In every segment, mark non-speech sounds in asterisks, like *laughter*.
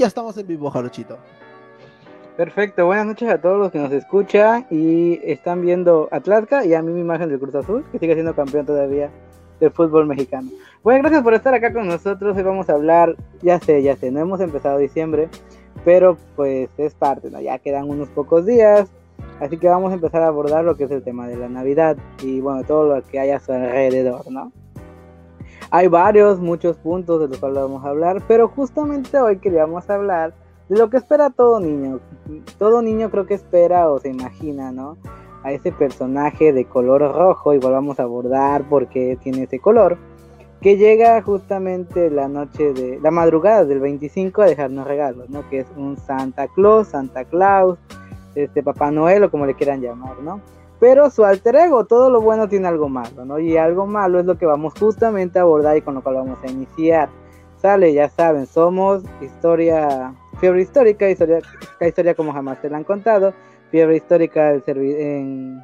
ya estamos en vivo, Jarochito. Perfecto, buenas noches a todos los que nos escuchan y están viendo Atlasca y a mí mi imagen del Cruz Azul, que sigue siendo campeón todavía del fútbol mexicano. Bueno, gracias por estar acá con nosotros. Hoy vamos a hablar, ya sé, ya sé, no hemos empezado diciembre, pero pues es parte, ¿no? Ya quedan unos pocos días, así que vamos a empezar a abordar lo que es el tema de la Navidad y bueno, todo lo que hay a su alrededor, ¿no? Hay varios, muchos puntos de los cuales vamos a hablar, pero justamente hoy queríamos hablar de lo que espera todo niño. Todo niño creo que espera o se imagina, ¿no? A ese personaje de color rojo, igual vamos a abordar porque tiene ese color, que llega justamente la noche de la madrugada del 25 a dejarnos regalos, ¿no? Que es un Santa Claus, Santa Claus, este Papá Noel o como le quieran llamar, ¿no? Pero su alter ego, todo lo bueno tiene algo malo, ¿no? Y algo malo es lo que vamos justamente a abordar y con lo cual vamos a iniciar. Sale, ya saben, somos historia Fiebre histórica, historia, historia como jamás te la han contado. Fiebre histórica en...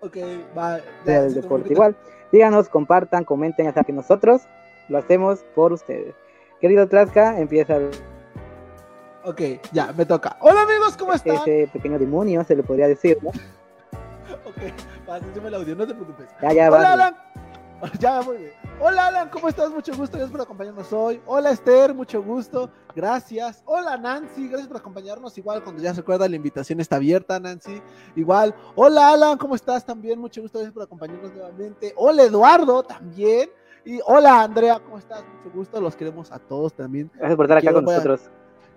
Ok, va. Del deporte igual. Díganos, compartan, comenten, hasta que nosotros lo hacemos por ustedes. Querido Tlaxca, empieza. Ok, ya, me toca. Hola amigos, ¿cómo están? Ese pequeño demonio, se le podría decir, ¿no? *laughs* ok, pásame el audio, no te preocupes. Ya, ya, Hola, Alan. *laughs* Ya, muy bien. Hola Alan, ¿cómo estás? Mucho gusto, gracias por acompañarnos hoy. Hola Esther, mucho gusto, gracias. Hola Nancy, gracias por acompañarnos. Igual cuando ya se acuerda la invitación está abierta, Nancy. Igual. Hola Alan, ¿cómo estás? También mucho gusto, gracias por acompañarnos nuevamente. Hola Eduardo, también. Y hola Andrea, ¿cómo estás? Mucho gusto, los queremos a todos también. Gracias por estar acá con nosotros.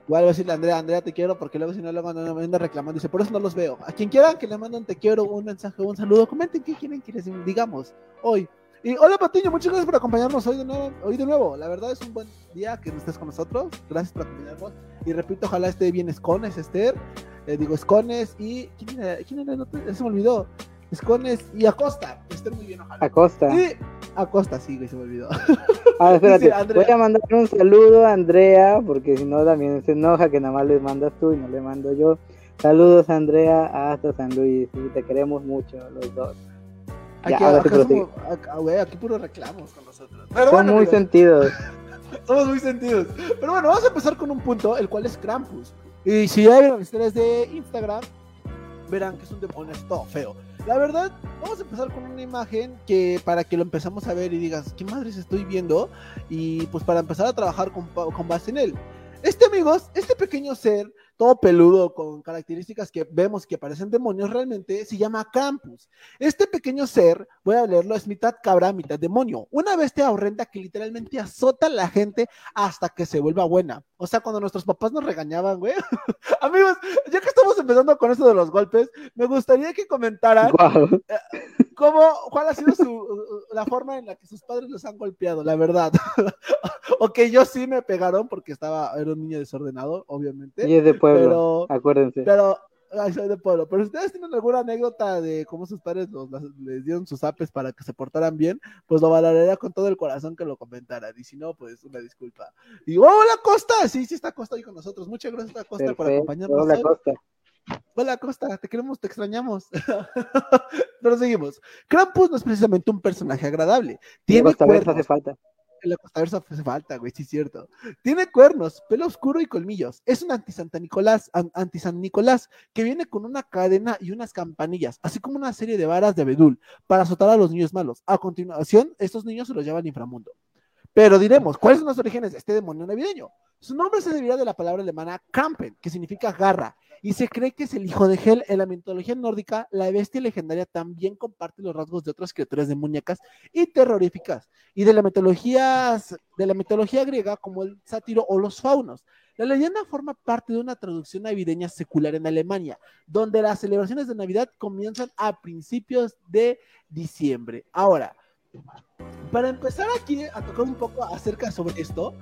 Igual voy a decirle a Andrea, Andrea te quiero porque luego si no luego no me reclamando, dice, por eso no los veo. A quien quieran que le manden te quiero, un mensaje, un saludo, comenten qué quieren que les digamos hoy. Y hola Patiño, muchas gracias por acompañarnos hoy de nuevo. Hoy de nuevo. La verdad es un buen día que estés con nosotros. Gracias por acompañarnos. Y repito, ojalá esté bien Escones, Esther. Eh, digo Escones y. ¿Quién era? ¿Quién era? se me olvidó. Escones y Acosta. Estén muy bien, ojalá. Acosta. Y Acosta, sí, güey, se me olvidó. *laughs* Ah, espérate. Voy a mandar un saludo a Andrea, porque si no también se enoja que nada más le mandas tú y no le mando yo. Saludos, Andrea, hasta San Luis. Y te queremos mucho, los dos. Aquí, aquí, puro reclamos con nosotros. Son muy sentidos. *laughs* Somos muy sentidos. Pero bueno, vamos a empezar con un punto, el cual es Krampus. Y si ya vieron historias de Instagram, verán que es un demonio, todo feo. La verdad, vamos a empezar con una imagen que para que lo empezamos a ver y digas, ¿qué madres estoy viendo? Y pues para empezar a trabajar con, con base en él. Este, amigos, este pequeño ser todo peludo con características que vemos que parecen demonios realmente, se llama Campus. Este pequeño ser, voy a leerlo, es mitad cabra, mitad demonio. Una bestia horrenda que literalmente azota a la gente hasta que se vuelva buena. O sea, cuando nuestros papás nos regañaban, güey. *laughs* Amigos, ya que estamos empezando con esto de los golpes, me gustaría que comentaran eh, *laughs* cómo, cuál ha sido su, la forma en la que sus padres los han golpeado, la verdad. *laughs* ok, yo sí me pegaron porque estaba, era un niño desordenado, obviamente. Y es de pueblo, pero, acuérdense. Pero, ay, soy de pueblo. Pero si ustedes tienen alguna anécdota de cómo sus padres les dieron sus apes para que se portaran bien, pues lo valoraría con todo el corazón que lo comentaran. Y si no, pues una disculpa. Y hola Costa, sí, sí está Costa ahí con nosotros. Muchas gracias Costa por acompañarnos. Hola Costa. Hola Costa, te queremos, te extrañamos. *laughs* Pero seguimos. Krampus no es precisamente un personaje agradable. Tiene cuernos. hace falta la Costa Versa hace falta, güey, sí es cierto. Tiene cuernos, pelo oscuro y colmillos. Es un anti-Santa Nicolás, anti-San Nicolás, que viene con una cadena y unas campanillas, así como una serie de varas de abedul para azotar a los niños malos. A continuación, estos niños se los llevan al inframundo. Pero diremos, ¿cuáles son los orígenes de este demonio navideño? Su nombre se debiera de la palabra alemana Kampen, que significa garra, y se cree que es el hijo de Hel. En la mitología nórdica, la bestia legendaria también comparte los rasgos de otras criaturas demoníacas y terroríficas, y de la mitología, de la mitología griega como el sátiro o los faunos. La leyenda forma parte de una traducción navideña secular en Alemania, donde las celebraciones de Navidad comienzan a principios de diciembre. Ahora, para empezar aquí a tocar un poco acerca sobre esto,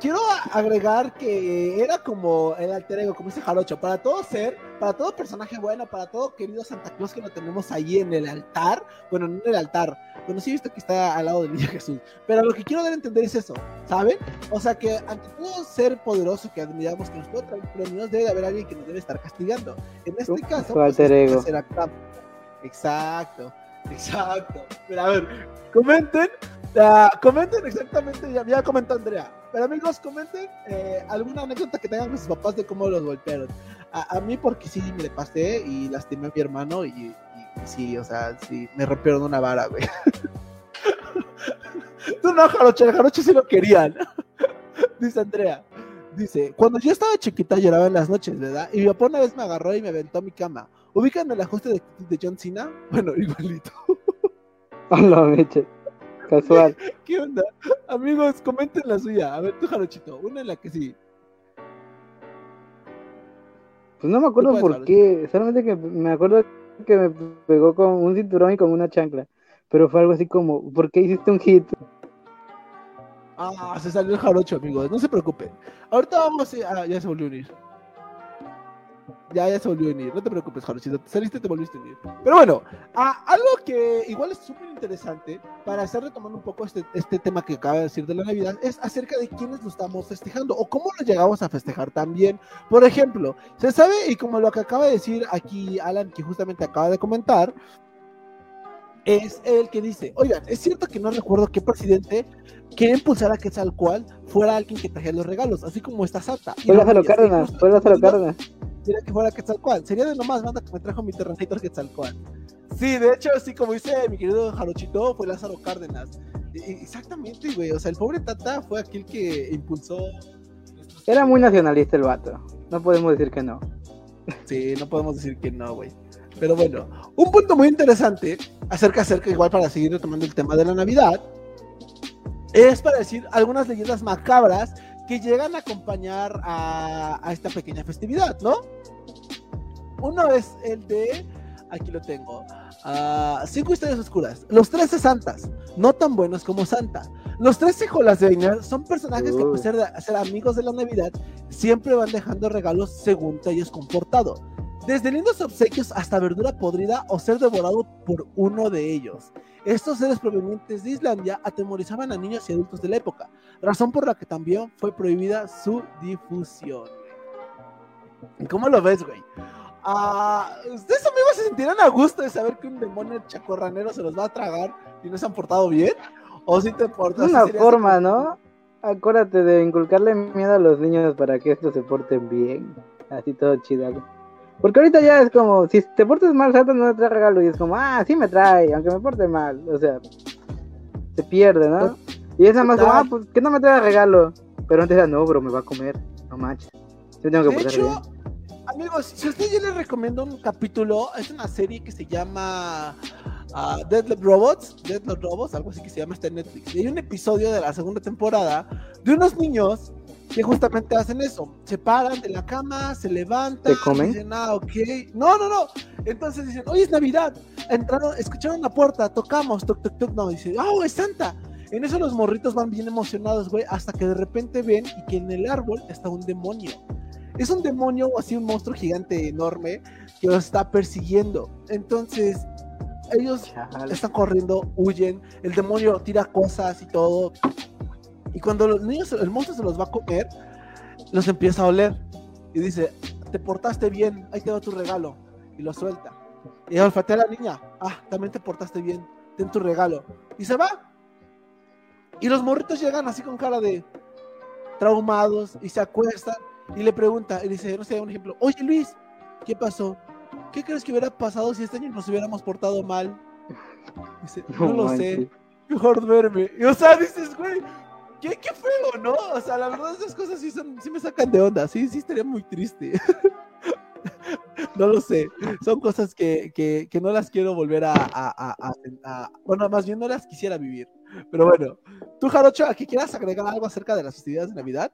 quiero agregar que era como el alter ego, como dice Jarocho, para todo ser, para todo personaje bueno, para todo querido Santa Claus que lo tenemos ahí en el altar, bueno, no en el altar, bueno, sí he visto que está al lado del niño Jesús, pero lo que quiero dar a entender es eso, ¿saben? O sea que ante todo ser poderoso que admiramos que nos puede traer premios, debe de haber alguien que nos debe estar castigando. En este caso, pues, alter ego. Exacto. Exacto. Pero a ver, comenten Ya, comenten exactamente, ya, ya comentó Andrea. Pero amigos, comenten eh, alguna anécdota que tengan con sus papás de cómo los golpearon. A, a mí porque sí me le pasé y lastimé a mi hermano y, sí, o sea, sí, me rompieron una vara, güey. *laughs* Tú no, Jaroche, Jaroche sí lo querían. *laughs* Dice Andrea. Dice, cuando yo estaba chiquita lloraba en las noches, ¿verdad? Y mi papá una vez me agarró y me aventó a mi cama. ¿Ubican el ajuste de John Cena? Bueno, *laughs* igualito. Hola, Meche. Casual. *laughs* ¿Qué onda? Amigos, comenten la suya. A ver, tú, Jarochito, una en la que sí. Pues no me acuerdo por hablar. qué. Solamente que me acuerdo que me pegó con un cinturón y con una chancla. Pero fue algo así como, ¿por qué hiciste un hit? Ah, se salió el jarocho, amigos. No se preocupen. Ahorita vamos a... Ah, ya se volvió a unir. Ya, ya se volvió a unir. No te preocupes, jarochito. Te saliste, te volviste a unir. Pero bueno, ah, algo que igual es súper interesante para estar retomando un poco este, este tema que acaba de decir de la Navidad es acerca de quiénes lo estamos festejando o cómo lo llegamos a festejar también. Por ejemplo, se sabe, y como lo que acaba de decir aquí Alan, que justamente acaba de comentar, es el que dice, oigan, es cierto que no recuerdo qué presidente quiere impulsar a que tal cual fuera alguien que trajera los regalos, así como está Santa. Y Fue Lázaro Cárdenas, fue Lázaro Cárdenas. Quería que fuera Quetzalcoatl. Sería de nomás banda que me trajo mi Terrenator Quetzalcoatl. Sí, de hecho, sí, como dice mi querido Jarochito, fue Lázaro Cárdenas. Exactamente, güey. O sea, el pobre Tata fue aquel que impulsó. Era muy nacionalista el vato. No podemos decir que no. Sí, no podemos decir que no, güey. Pero bueno, un punto muy interesante acerca, acerca, igual para seguir retomando el tema de la Navidad, es para decir algunas leyendas macabras que llegan a acompañar a, a esta pequeña festividad, ¿no? Uno es el de, aquí lo tengo, ah, cinco historias oscuras. Los trece santas, no tan buenos como Santa. Los trece Jolasveiner son personajes que a pesar de ser amigos de la Navidad, siempre van dejando regalos según te hayas comportado. Desde lindos obsequios hasta verdura podrida o ser devorado por uno de ellos. Estos seres provenientes de Islandia atemorizaban a niños y adultos de la época, razón por la que también fue prohibida su difusión. ¿Cómo lo ves, güey? Ah, ¿Ustedes amigos se sentirán a gusto de saber que un demonio chacorranero se los va a tragar y no se han portado bien? ¿O si te portas? Es una forma, ¿no? Acuérdate de inculcarle miedo a los niños para que estos se porten bien. Así todo chido. Porque ahorita ya es como, si te portas mal, Santa no te trae regalo. Y es como, ah, sí me trae, aunque me porte mal. O sea, se pierde, ¿no? Y es nada más ah, pues que no me trae regalo. Pero antes era, no, bro, me va a comer. No manches. Yo tengo que De hecho, bien. amigos, si a ustedes yo les recomiendo un capítulo, es una serie que se llama ah, Deadlock Robots, Deadlock Robots, algo así que se llama está en Netflix. Y hay un episodio de la segunda temporada de unos niños que justamente hacen eso. Se paran de la cama, se levantan, ¿Te comen? dicen, ah, ok. No, no, no. Entonces dicen, hoy es Navidad. Entraron, escucharon la puerta, tocamos, toc, toc, toc. No, dice, oh, es Santa. En eso los morritos van bien emocionados, güey, hasta que de repente ven y que en el árbol está un demonio. Es un demonio o así un monstruo gigante enorme que los está persiguiendo. Entonces, ellos Chale. están corriendo, huyen, el demonio tira cosas y todo. Y cuando los niños, el monstruo se los va a comer, los empieza a oler. Y dice, te portaste bien, ahí te va tu regalo. Y lo suelta. Y olfatea a la niña, ah, también te portaste bien, ten tu regalo. Y se va. Y los morritos llegan así con cara de traumados y se acuestan y le pregunta, y dice, no sé, un ejemplo, oye Luis, ¿qué pasó? ¿Qué crees que hubiera pasado si este año nos hubiéramos portado mal? Dice, no, lo sé, mejor duerme. Y o sea, dices, güey, qué, qué feo, ¿no? O sea, la verdad esas cosas sí, son, sí me sacan de onda, sí, sí estaría muy triste. *laughs* no lo sé, son cosas que, que, que no las quiero volver a, a- a- a- Bueno, más bien no las quisiera vivir. Pero bueno, tú, Jarocho, ¿aquí quieras agregar algo acerca de las festividades de Navidad?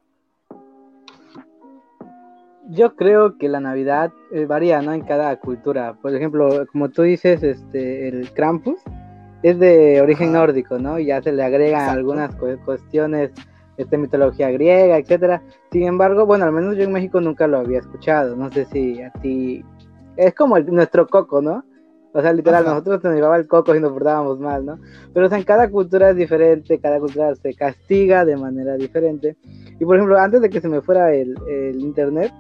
Yo creo que la Navidad eh, varía, ¿no? En cada cultura. Por ejemplo, como tú dices, este, el Krampus es de origen Ajá. nórdico, ¿no? Y ya se le agregan Exacto. algunas cu- cuestiones, este, mitología griega, etcétera. Sin embargo, bueno, al menos yo en México nunca lo había escuchado. No sé si a ti es como el- nuestro coco, ¿no? O sea, literal, Ajá. nosotros nos llevaba el coco y nos portábamos mal, ¿no? Pero o sea, en cada cultura es diferente, cada cultura se castiga de manera diferente. Y por ejemplo, antes de que se me fuera el, el internet,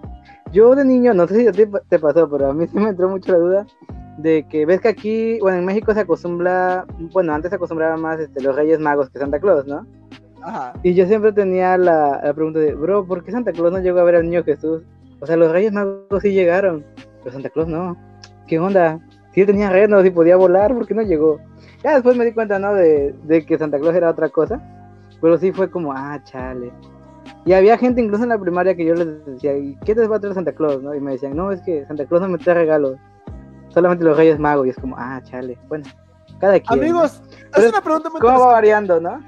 yo de niño, no sé si a ti te pasó, pero a mí sí me entró mucho la duda de que ves que aquí, bueno, en México se acostumbra, bueno, antes se acostumbraba más este, los Reyes Magos que Santa Claus, ¿no? Ajá. Y yo siempre tenía la, la pregunta de, bro, ¿por qué Santa Claus no llegó a ver al niño Jesús? O sea, los Reyes Magos sí llegaron, pero Santa Claus no. ¿Qué onda? Si él tenía renos y podía volar, ¿por qué no llegó? Ya después me di cuenta, ¿no? De, de que Santa Claus era otra cosa. Pero sí fue como, ah, chale. Y había gente incluso en la primaria que yo les decía, ¿y qué te va a traer Santa Claus? ¿no? Y me decían, no, es que Santa Claus no me trae regalos. Solamente los Reyes Magos. Y es como, ah, chale. Bueno, cada quien. ¿no? Amigos, Pero es una pregunta muy ¿Cómo va variando, no?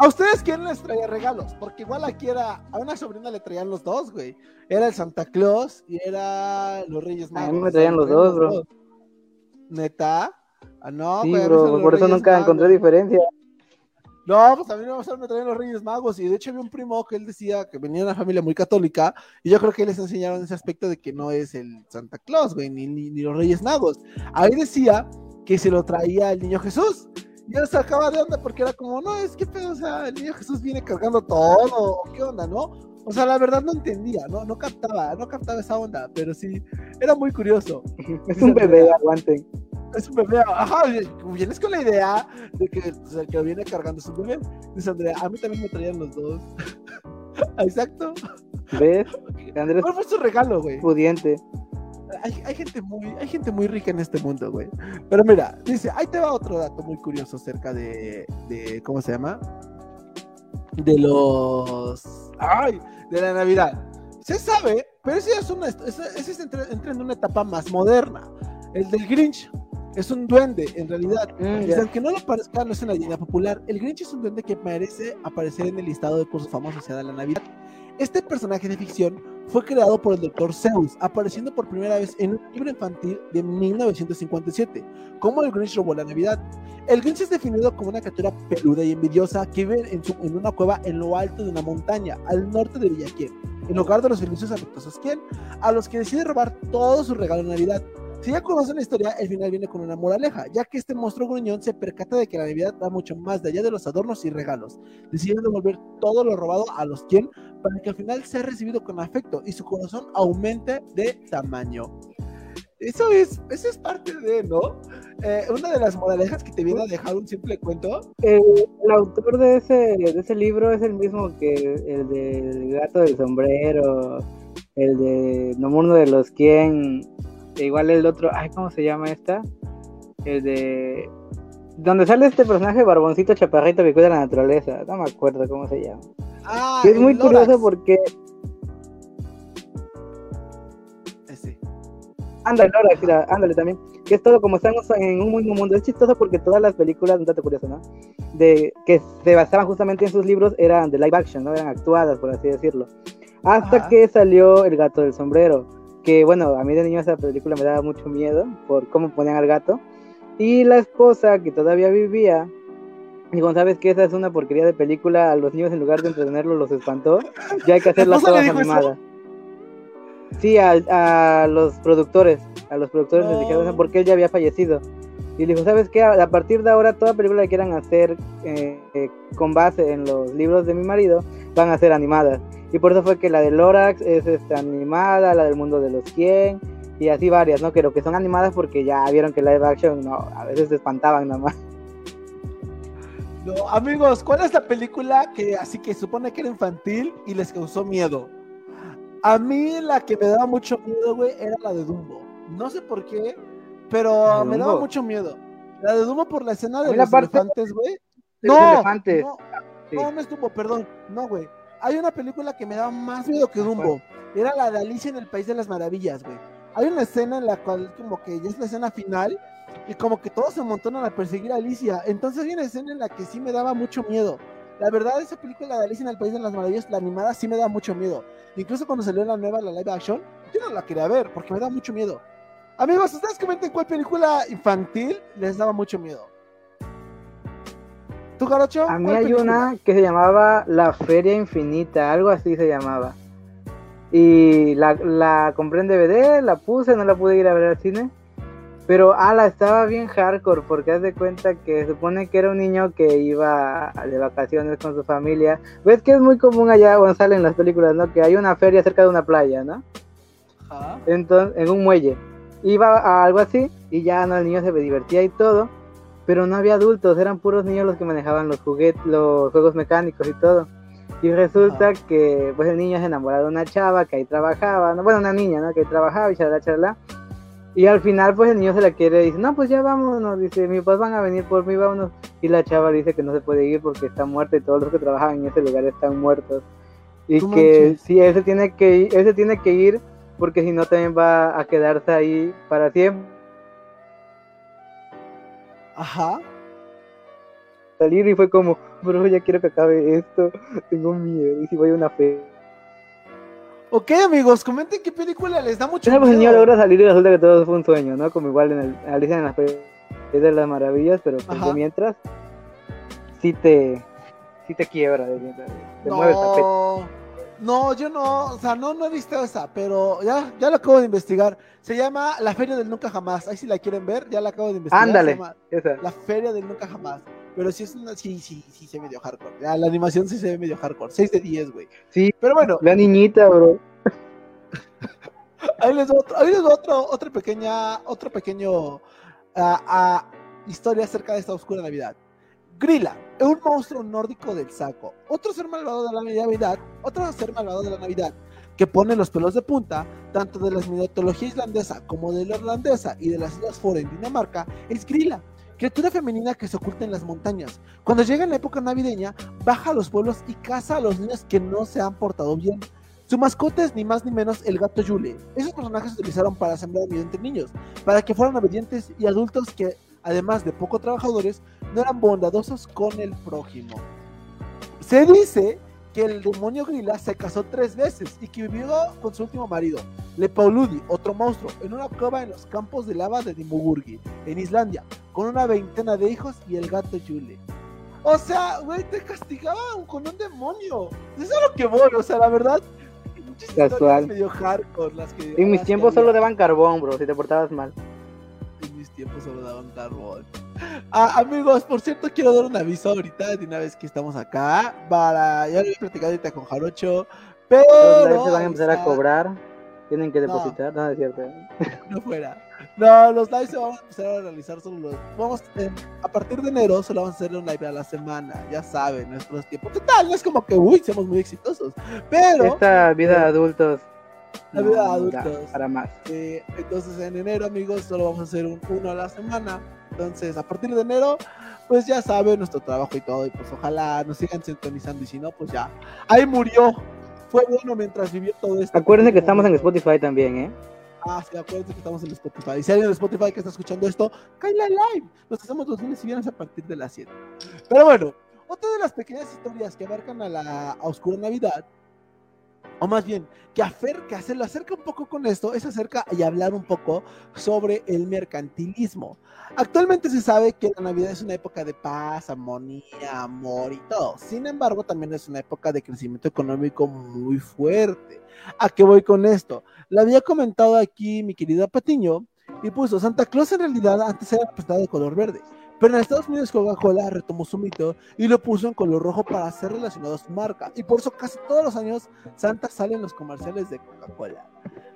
¿A ustedes quién les traía regalos? Porque igual aquí era, a una sobrina le traían los dos, güey. Era el Santa Claus y era los Reyes A Magos. mí me traían los dos, bro. ¿Neta? Ah, no, sí, güey, bro, por eso Reyes nunca Magos. encontré diferencia. No, pues a mí no me traían los Reyes Magos. Y de hecho había un primo que él decía que venía de una familia muy católica. Y yo creo que les enseñaron ese aspecto de que no es el Santa Claus, güey, ni, ni, ni los Reyes Magos. Ahí decía que se lo traía el niño Jesús. Y yo sacaba de onda porque era como, no, es que pedo, o sea, el niño Jesús viene cargando todo, qué onda, ¿no? O sea, la verdad no entendía, no, no captaba, no captaba esa onda, pero sí, era muy curioso. Es un bebé, aguanten. Es un bebé, ajá, vienes con la idea de que o sea, que viene cargando es un bebé. Dice Andrea, a mí también me traían los dos. *laughs* Exacto. ¿Ves? Andrés ¿Cuál fue su regalo, güey? pudiente. Hay, hay gente muy, hay gente muy rica en este mundo, güey. Pero mira, dice, ahí te va otro dato muy curioso acerca de, de ¿cómo se llama? De los, ay, de la Navidad. Se sabe, pero ese es una, ese, ese es entra, entra en una etapa más moderna. El del Grinch es un duende, en realidad. Mm, ya. aunque no lo parezca, no es una leyenda popular. El Grinch es un duende que merece aparecer en el listado de cursos famosos de la Navidad. Este personaje de ficción fue creado por el Dr. Zeus, apareciendo por primera vez en un libro infantil de 1957, como el Grinch robó la Navidad. El Grinch es definido como una criatura peluda y envidiosa que vive en, su- en una cueva en lo alto de una montaña, al norte de Villaquién, en hogar de los felices afectuosos quien, a los que decide robar todo su regalo de Navidad. Si ya conocen la historia, el final viene con una moraleja, ya que este monstruo gruñón se percata de que la Navidad va mucho más de allá de los adornos y regalos, decidiendo devolver todo lo robado a los quien para que al final sea recibido con afecto y su corazón aumente de tamaño. Eso es, eso es parte de, ¿no? Eh, una de las moralejas que te viene a dejar un simple cuento. El, el autor de ese, de ese libro es el mismo que el del gato del sombrero, el de Nomuno de los quien, igual el otro, ay, ¿cómo se llama esta? El de... Donde sale este personaje barboncito chaparrito que cuida la naturaleza, no me acuerdo cómo se llama. Ah, Que es muy Lorax. curioso porque... Ese. Ándale, mira, ándale también. Que es todo como estamos en un mismo mundo. Es chistoso porque todas las películas, un dato curioso, ¿no? De que se basaban justamente en sus libros eran de live action, ¿no? Eran actuadas, por así decirlo. Hasta Ajá. que salió El gato del sombrero. Que bueno, a mí de niño esa película me daba mucho miedo por cómo ponían al gato. Y la esposa que todavía vivía. Digo, ¿sabes qué? Esa es una porquería de película. A los niños en lugar de entretenerlos los espantó. Ya hay que *laughs* hacerlas todas dijo eso? animadas. Sí, a, a los productores. A los productores les dijeron No. porque él ya había fallecido. Y le dijo, ¿sabes qué? A a partir de ahora, toda película que quieran hacer eh, eh, con base en los libros de mi marido, van a ser animadas. Y por eso fue que la de Lorax es este, animada, la del mundo de los 100, y así varias, ¿no? Pero que son animadas porque ya vieron que live action, no, a veces se espantaban nada más. No, amigos, ¿cuál es la película que así que supone que era infantil y les causó miedo? A mí la que me daba mucho miedo, güey, era la de Dumbo. No sé por qué, pero ¿La de me daba mucho miedo. La de Dumbo por la escena de la los parte- elefantes, güey. Elefantes. No, Sí. no, no es Dumbo, perdón. No, güey. Hay una película que me daba más miedo que Dumbo. Era la de Alicia en el País de las Maravillas, güey. Hay una escena en la cual como que ya es la escena final y como que todos se amontonan a perseguir a Alicia. Entonces hay una escena en la que sí me daba mucho miedo. La verdad, esa película de Alicia en el País de las Maravillas, la animada, sí me da mucho miedo. Incluso cuando salió la nueva, la live action, yo no la quería ver porque me da mucho miedo. Amigos, ustedes comenten cuál película infantil les daba mucho miedo. ¿Tú, Garocho? A mí ¿Cuál hay película? una que se llamaba La Feria Infinita, algo así se llamaba. Y la, la compré en DVD, la puse, no la pude ir a ver al cine. Pero, ala, estaba bien hardcore, porque haz de cuenta que supone que era un niño que iba de vacaciones con su familia. Ves que es muy común allá, cuando salen las películas, ¿no? Que hay una feria cerca de una playa, ¿no? Entonces en un muelle. Iba a algo así y ya no, el niño se divertía y todo, pero no había adultos, eran puros niños los que manejaban los juguetes, los juegos mecánicos y todo. Y resulta que pues el niño se enamoró de una chava que ahí trabajaba, ¿no? bueno, una niña, ¿no? Que ahí trabajaba y charla, charla. Y al final pues el niño se la quiere y dice, no, pues ya vámonos, dice, mis papás van a venir por mí, vámonos. Y la chava dice que no se puede ir porque está muerta y todos los que trabajan en ese lugar están muertos. Y que sí, ese tiene que ir, ese tiene que ir porque si no también va a quedarse ahí para siempre. Ajá. Salir y fue como, bro, ya quiero que acabe esto, tengo miedo, y si voy a una fe. Ok, amigos, comenten qué película les da mucho miedo. Niño logra salir y resulta que todo fue un sueño, ¿no? Como igual en el, Alicia en las de las maravillas, pero pues mientras sí te sí te quiebra, de mientras, te mueve el tapete. No, yo no, o sea, no, no he visto esa, pero ya, ya lo acabo de investigar. Se llama La Feria del Nunca Jamás. Ahí si la quieren ver, ya la acabo de investigar. Ándale, La Feria del Nunca Jamás. Pero sí es una, sí, sí, sí se ve medio hardcore. Ya, la animación sí se ve medio hardcore. 6 de 10, güey. Sí. Pero bueno. La niñita, bro. *laughs* ahí les doy otro, ahí les doy otro, otro pequeña, otro pequeño uh, historia acerca de esta oscura Navidad. Grilla, un monstruo nórdico del saco. Otro ser malvado de la Navidad, otro ser malvado de la Navidad, que pone los pelos de punta, tanto de la mitología islandesa como de la irlandesa y de las Islas Fore en Dinamarca, es Grilla, criatura femenina que se oculta en las montañas. Cuando llega en la época navideña, baja a los pueblos y caza a los niños que no se han portado bien. Su mascota es ni más ni menos el gato Yule. Esos personajes se utilizaron para sembrar miedo entre niños, para que fueran obedientes y adultos que además de poco trabajadores, no eran bondadosos con el prójimo. Se dice que el demonio Grilla se casó tres veces y que vivió con su último marido, Lepauludi, otro monstruo, en una cueva en los campos de lava de Dimugurgi, en Islandia, con una veintena de hijos y el gato Yule. O sea, güey, te castigaban con un demonio. Eso es lo que voy, o sea, la verdad. Casual. Medio hardcore las que. En mis tiempos solo daban carbón, bro, si te portabas mal tiempo solo daban carbón. Ah, amigos, por cierto, quiero dar un aviso ahorita de una vez que estamos acá. Para. Ya lo he platicado ahorita con Jarocho. Pero. Los se van a empezar a cobrar. Tienen que depositar. No, es cierto. *laughs* No fuera. No, los lives se van a empezar a realizar solo los. Vamos, a partir de enero solo vamos a hacer un live a la semana. Ya saben, nuestros tiempos. ¿Qué tal? No es como que, uy, somos muy exitosos. Pero. Esta vida de adultos la vida de adultos. para más. entonces en enero, amigos, solo vamos a hacer un, uno a la semana. Entonces, a partir de enero, pues ya saben nuestro trabajo y todo. Y pues ojalá nos sigan sintonizando. Y si no, pues ya. Ahí murió. Fue bueno mientras vivió todo esto. Acuérdense que estamos en Spotify también, ¿eh? Ah, sí, acuérdense que estamos en Spotify. Y si alguien de Spotify que está escuchando esto, cállale live. Nos hacemos los lunes y viernes a partir de las 7. Pero bueno, otra de las pequeñas historias que abarcan a la Oscura Navidad o más bien, que, acerca, se lo acerca un poco con esto, es acerca y hablar un poco sobre el mercantilismo. Actualmente se sabe que la Navidad es una época de paz, armonía, amor y todo. Sin embargo, también es una época de crecimiento económico muy fuerte. ¿A qué voy con esto? Lo había comentado aquí mi querida Patiño y puso, Santa Claus en realidad antes era representado de color verde pero en Estados Unidos Coca-Cola retomó su mito y lo puso en color rojo para ser relacionado a su marca. Y por eso casi todos los años Santa sale en los comerciales de Coca-Cola.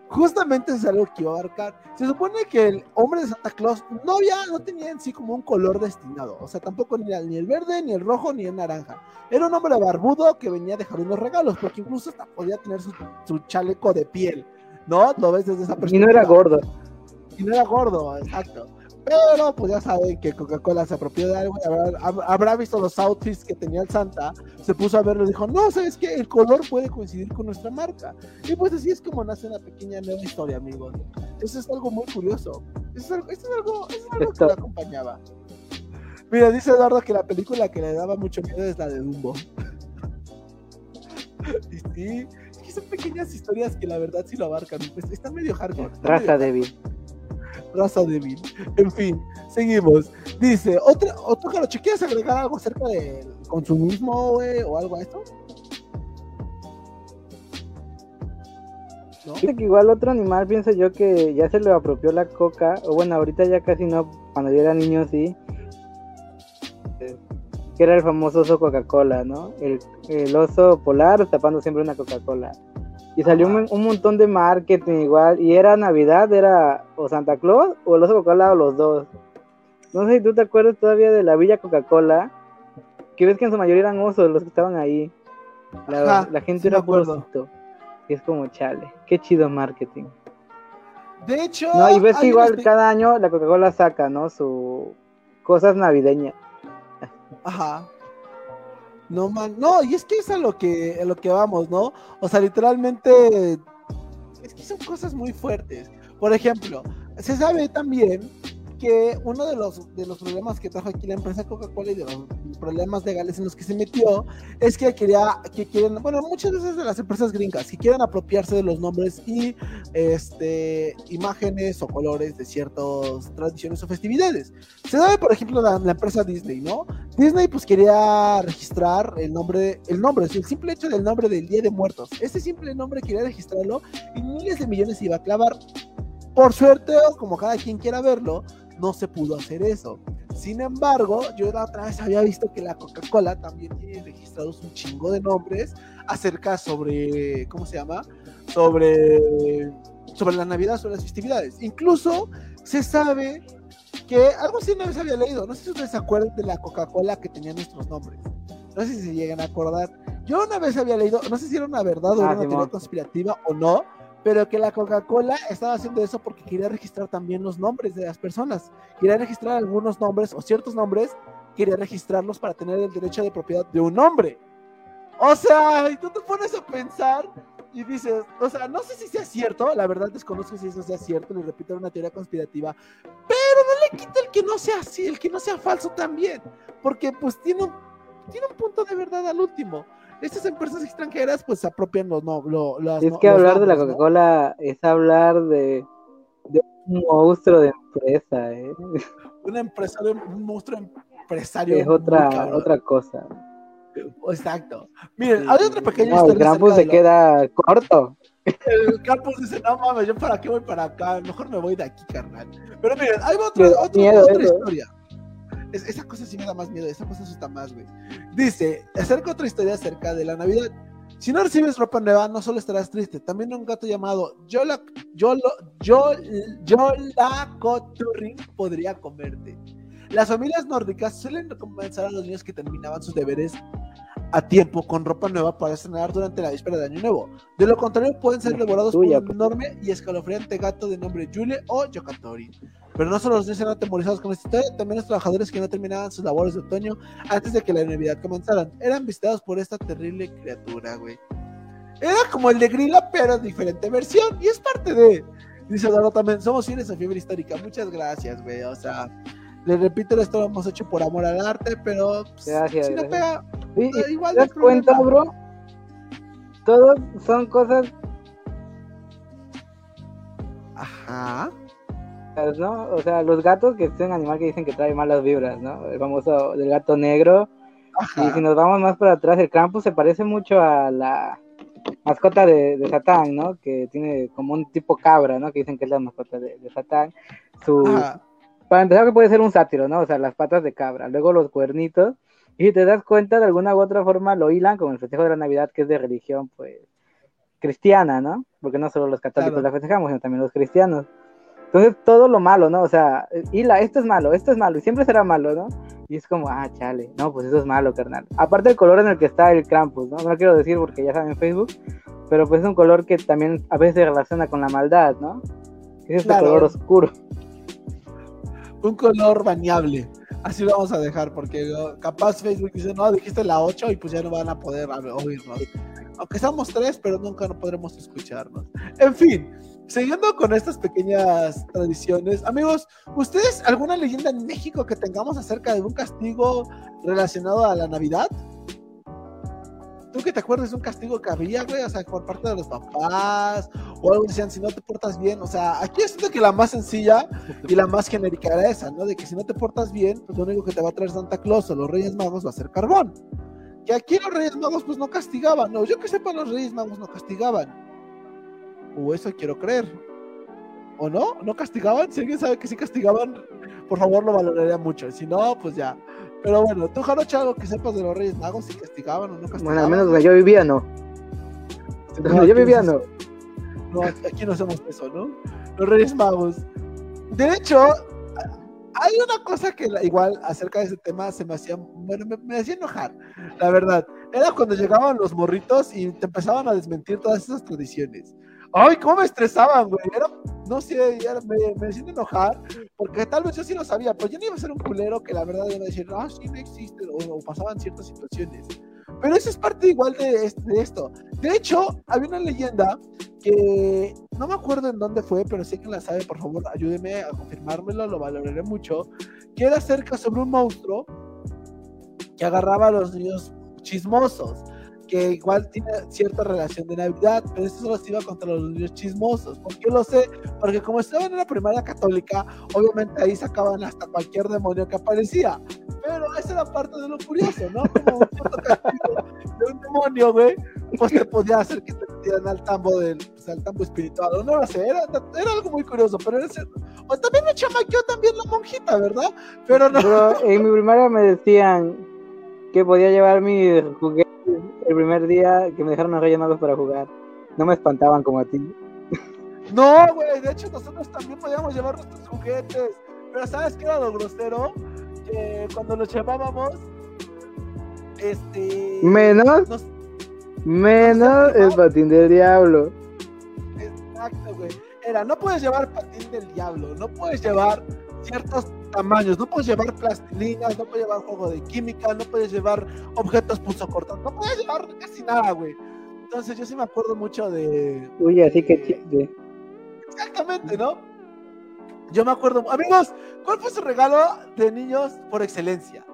Justamente es algo que iba a abarcar. Se supone que el hombre de Santa Claus no había, no tenía en sí como un color destinado. O sea, tampoco ni, ni el verde, ni el rojo, ni el naranja. Era un hombre barbudo que venía a dejar unos regalos, porque incluso hasta podía tener su, su chaleco de piel. ¿No? Lo ves desde esa perspectiva. Y no era gordo. Y no era gordo, exacto. Pero pues ya saben que Coca-Cola se apropió de algo, habrá, visto los outfits que tenía el Santa, se puso a verlo y dijo, no, ¿sabes qué? El color puede coincidir con nuestra marca. Y pues así es como nace una pequeña nueva historia, amigos. Eso es algo muy curioso. Eso es algo, eso es algo, que lo acompañaba. Mira, dice Eduardo que la película que le daba mucho miedo es la de Dumbo. *laughs* y sí, es que son pequeñas historias que la verdad sí lo abarcan. Pues está medio hardcore. Raza débil raza débil. En fin, seguimos. Dice, otra, otro Jaroche, ¿quieres agregar algo acerca del consumismo, güey, o algo a esto? ¿No? que igual otro animal pienso yo que ya se lo apropió la coca, o bueno, ahorita ya casi no, cuando yo era niño sí, que era el famoso oso Coca-Cola, ¿no? El, el oso polar tapando siempre una Coca-Cola. Y salió un, un montón de marketing igual. Y era Navidad, era o Santa Claus o el oso Coca-Cola o los dos. No sé si tú te acuerdas todavía de la Villa Coca-Cola. Que ves que en su mayoría eran osos los que estaban ahí. La, Ajá, la gente sí era puro osito. Y es como chale. Qué chido marketing. De hecho, No, y ves que igual cada año la Coca-Cola saca, ¿no? Su cosas navideñas. Ajá. No, man, no, y es que es a lo que, a lo que vamos, ¿no? O sea, literalmente, es que son cosas muy fuertes. Por ejemplo, se sabe también que uno de los, de los problemas que trajo aquí la empresa Coca-Cola y de los problemas legales en los que se metió es que quería, que quieren, bueno, muchas veces de las empresas gringas que quieren apropiarse de los nombres y este, imágenes o colores de ciertas tradiciones o festividades. Se sabe, por ejemplo, la, la empresa Disney, ¿no? Disney pues quería registrar el nombre, el nombre, el simple hecho del nombre del Día de Muertos. Ese simple nombre quería registrarlo y miles de millones se iba a clavar. Por suerte, o como cada quien quiera verlo, no se pudo hacer eso. Sin embargo, yo la otra vez había visto que la Coca-Cola también tiene registrados un chingo de nombres acerca sobre, ¿cómo se llama? Sobre, sobre la Navidad, sobre las festividades. Incluso se sabe que algo así una vez había leído, no sé si ustedes se acuerdan de la Coca-Cola que tenía nuestros nombres. No sé si se llegan a acordar. Yo una vez había leído, no sé si era una verdad o Ah, una teoría conspirativa o no, pero que la Coca-Cola estaba haciendo eso porque quería registrar también los nombres de las personas. Quería registrar algunos nombres o ciertos nombres, quería registrarlos para tener el derecho de propiedad de un nombre. O sea, y tú te pones a pensar y dices, o sea, no sé si sea cierto, la verdad desconozco si eso sea cierto, le repito, una teoría conspirativa, pero no le quita el que no sea así, el que no sea falso también, porque pues tiene un, tiene un punto de verdad al último. Estas empresas extranjeras pues se apropian los no, lo, las- Es que hablar de la. Coca-Cola es hablar de, de un monstruo de empresa, ¿eh? Un empresario, un monstruo empresario. Es otra, otra cosa. Exacto. Miren, Sí, hay otra pequeña No, el campus se de lo- queda corto. El campus dice, no mames, yo para qué voy para acá, mejor me voy de aquí, carnal. Pero miren, hay otra, otra- eso. historia. Es- esa cosa sí me da más miedo, esa cosa asusta más, güey. Dice, acerca otra historia acerca de la Navidad. Si no recibes ropa nueva, no solo estarás triste, también un gato llamado Yola, Yolo, Yol, Yolacoturri podría comerte. Las familias nórdicas suelen recompensar a los niños que terminaban sus deberes a tiempo con ropa nueva para estrenar durante la víspera de Año Nuevo. De lo contrario, pueden ser devorados tuya, por un pues. enorme y escalofriante gato de nombre Yule o Yokatori. Pero no solo los niños eran atemorizados con esta historia, también los trabajadores que no terminaban sus labores de otoño antes de que la Navidad comenzaran. Eran visitados por esta terrible criatura, güey. Era como el de Grilla, pero en diferente versión. Y es parte de. Dice Eduardo también, somos fieles a fiebre histórica. Muchas gracias, güey. O sea, le repito, esto lo hemos hecho por amor al arte, pero pues, Gracias, si no gracias. pega, y igual ¿Te no das cuenta, bro? Todos son cosas, Ajá. ¿no? O sea, los gatos que es un animal que dicen que trae malas vibras, ¿no? El famoso del gato negro. Y si Ajá. nos vamos más para atrás, el Krampus se parece mucho a la mascota de, de Satán, ¿no? Que tiene como un tipo cabra, ¿no? Que dicen que es la mascota de, de Satán. Su, Ajá. Para empezar que puede ser un sátiro, ¿no? O sea, las patas de cabra, luego los cuernitos. Y si te das cuenta, de alguna u otra forma lo hilan con el festejo de la Navidad, que es de religión, pues, cristiana, ¿no? Porque no solo los católicos Claro. la festejamos, sino también los cristianos. Entonces, todo lo malo, ¿no? O sea, hila, esto es malo, esto es malo, y siempre será malo, ¿no? Y es como, ah, chale, no, pues eso es malo, carnal. Aparte del color en el que está el Krampus, ¿no? No lo quiero decir porque ya saben en Facebook, pero pues es un color que también a veces se relaciona con la maldad, ¿no? Es este Claro. color oscuro. Un color bañable. Así lo vamos a dejar, porque capaz Facebook dice, no, dijiste la 8 y pues ya no van a poder oírnos. Aunque somos tres, pero nunca no podremos escucharnos. En fin, siguiendo con estas pequeñas tradiciones, amigos, ¿ustedes alguna leyenda en México que tengamos acerca de un castigo relacionado a la Navidad? ¿Tú que te acuerdas de un castigo que había, güey? O sea, por parte de los papás, o algo decían, si no te portas bien. O sea, aquí es que la más sencilla y la más genérica era esa, ¿no? De que si no te portas bien, pues lo único que te va a traer Santa Claus o los Reyes Magos va a ser carbón. Que aquí los Reyes Magos pues no castigaban, no, yo que sepa los Reyes Magos no castigaban. O eso quiero creer. ¿O no? ¿No castigaban? Si alguien sabe que sí castigaban, por favor lo valoraría mucho. Si no, pues ya. Pero bueno, tú, Jarocha, algo que sepas de los Reyes Magos, si castigaban o no castigaban. Bueno, al menos donde yo vivía, no. Donde yo vivía no. No, aquí no hacemos eso, ¿no? Los Reyes Magos. De hecho, hay una cosa que igual acerca de ese tema se me hacía, bueno, me, hacía enojar, la verdad. Era cuando llegaban los morritos y te empezaban a desmentir todas esas tradiciones. Ay, cómo me estresaban, güey. Era, no sé, me, me hacían enojar, porque tal vez yo sí lo sabía, pues yo no iba a ser un culero que la verdad iba a decir, ah, sí, no existe, o, pasaban ciertas situaciones. Pero eso es parte igual de, de, esto. De hecho, había una leyenda que no me acuerdo en dónde fue, pero si alguien la sabe, por favor, ayúdeme a confirmármelo, lo valoraré mucho. Que era acerca sobre un monstruo que agarraba a los niños chismosos que igual tiene cierta relación de Navidad, pero eso solo se iba contra los niños chismosos. ¿Por qué lo sé? Porque como estaba en la primaria católica, obviamente ahí sacaban hasta cualquier demonio que aparecía. Pero esa era parte de lo curioso, ¿no? Como un de un demonio, güey, pues te podía hacer que te metieran al tambo del, pues, al tambo espiritual. No lo sé, era, era algo muy curioso, pero era O también me chamaqueó también la monjita, ¿verdad? Pero no. en mi primaria me decían que podía llevar mi juguete el primer día que me dejaron a Reyes Magos para jugar. No me espantaban como a ti. No, güey, de hecho nosotros también podíamos llevar nuestros juguetes. Pero ¿sabes qué era lo grosero? Que cuando los llevábamos, este... Menos... menos el patín del diablo. Exacto, güey. Era, no puedes llevar patín del diablo, no puedes llevar ciertos tamaños. No puedes llevar plastilinas, no puedes llevar juego de química, no puedes llevar objetos cortados, no puedes llevar casi nada, güey. Entonces yo sí me acuerdo mucho de... Uy, así que chiste. Exactamente, ¿no? Yo me acuerdo... Amigos, ¿cuál fue su regalo de niños por excelencia?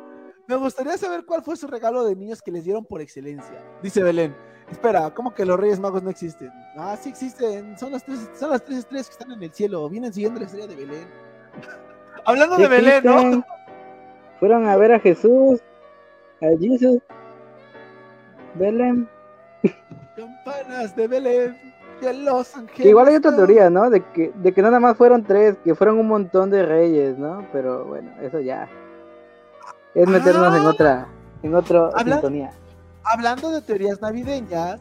Me gustaría saber cuál fue su regalo de niños que les dieron por excelencia. Dice Belén. Espera, ¿cómo que los Reyes Magos no existen? Ah, sí existen. Son las tres, son las tres estrellas que están en el cielo. Vienen siguiendo la estrella de Belén. Hablando de Belén, ¿no? Fueron a ver a Jesús, a Jesús. Belén. Campanas de Belén. De los ángeles. igual hay otra teoría, ¿no? De que, de que nada más fueron tres, que fueron un montón de reyes, ¿no? Pero bueno, eso ya. Es meternos en ah. otra, en otra sintonía. Hablando de teorías navideñas,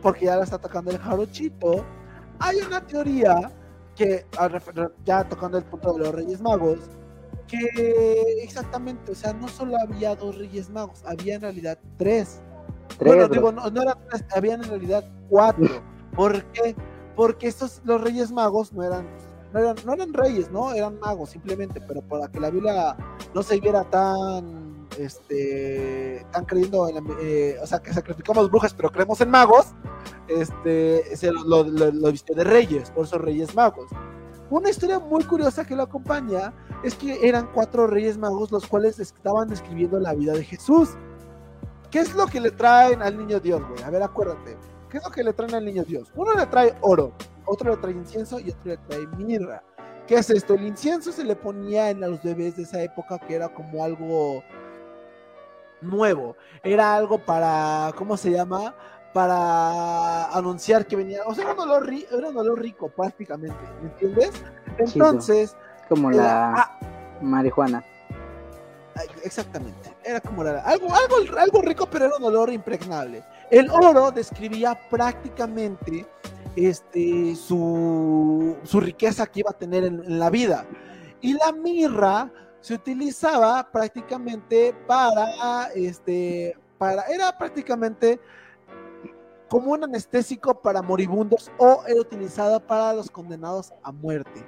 porque ya la está tocando el jarochito, hay una teoría que ya tocando el punto de los Reyes Magos, que exactamente, o sea, no solo había dos Reyes Magos, había en realidad tres. bueno, digo, no, no eran tres, había en realidad cuatro. *laughs* ¿Por qué? Porque estos, los Reyes Magos no eran, no eran, no eran reyes, ¿no? Eran magos simplemente, pero para que la Biblia no se viera tan este, están creyendo en eh, o sea, que sacrificamos brujas, pero creemos en magos, este, lo, lo, vistió de reyes, por eso reyes magos. Una historia muy curiosa que lo acompaña es que eran cuatro reyes magos los cuales estaban describiendo la vida de Jesús. ¿Qué es lo que le traen al niño Dios, güey? A ver, acuérdate. ¿Qué es lo que le traen al niño Dios? Uno le trae oro, otro le trae incienso y otro le trae mirra. ¿Qué es esto? El incienso se le ponía en los bebés de esa época que era como algo nuevo. Era algo para, ¿cómo se llama? Para anunciar que venía, o sea, era un olor, era un olor rico prácticamente, ¿me entiendes? Entonces... Como la ah, marihuana. Exactamente, era como la, algo, algo, algo rico, pero era un olor impregnable. El oro describía prácticamente este, su, su riqueza que iba a tener en la vida. Y la mirra se utilizaba prácticamente para, este, para, era prácticamente como un anestésico para moribundos o era utilizada para los condenados a muerte.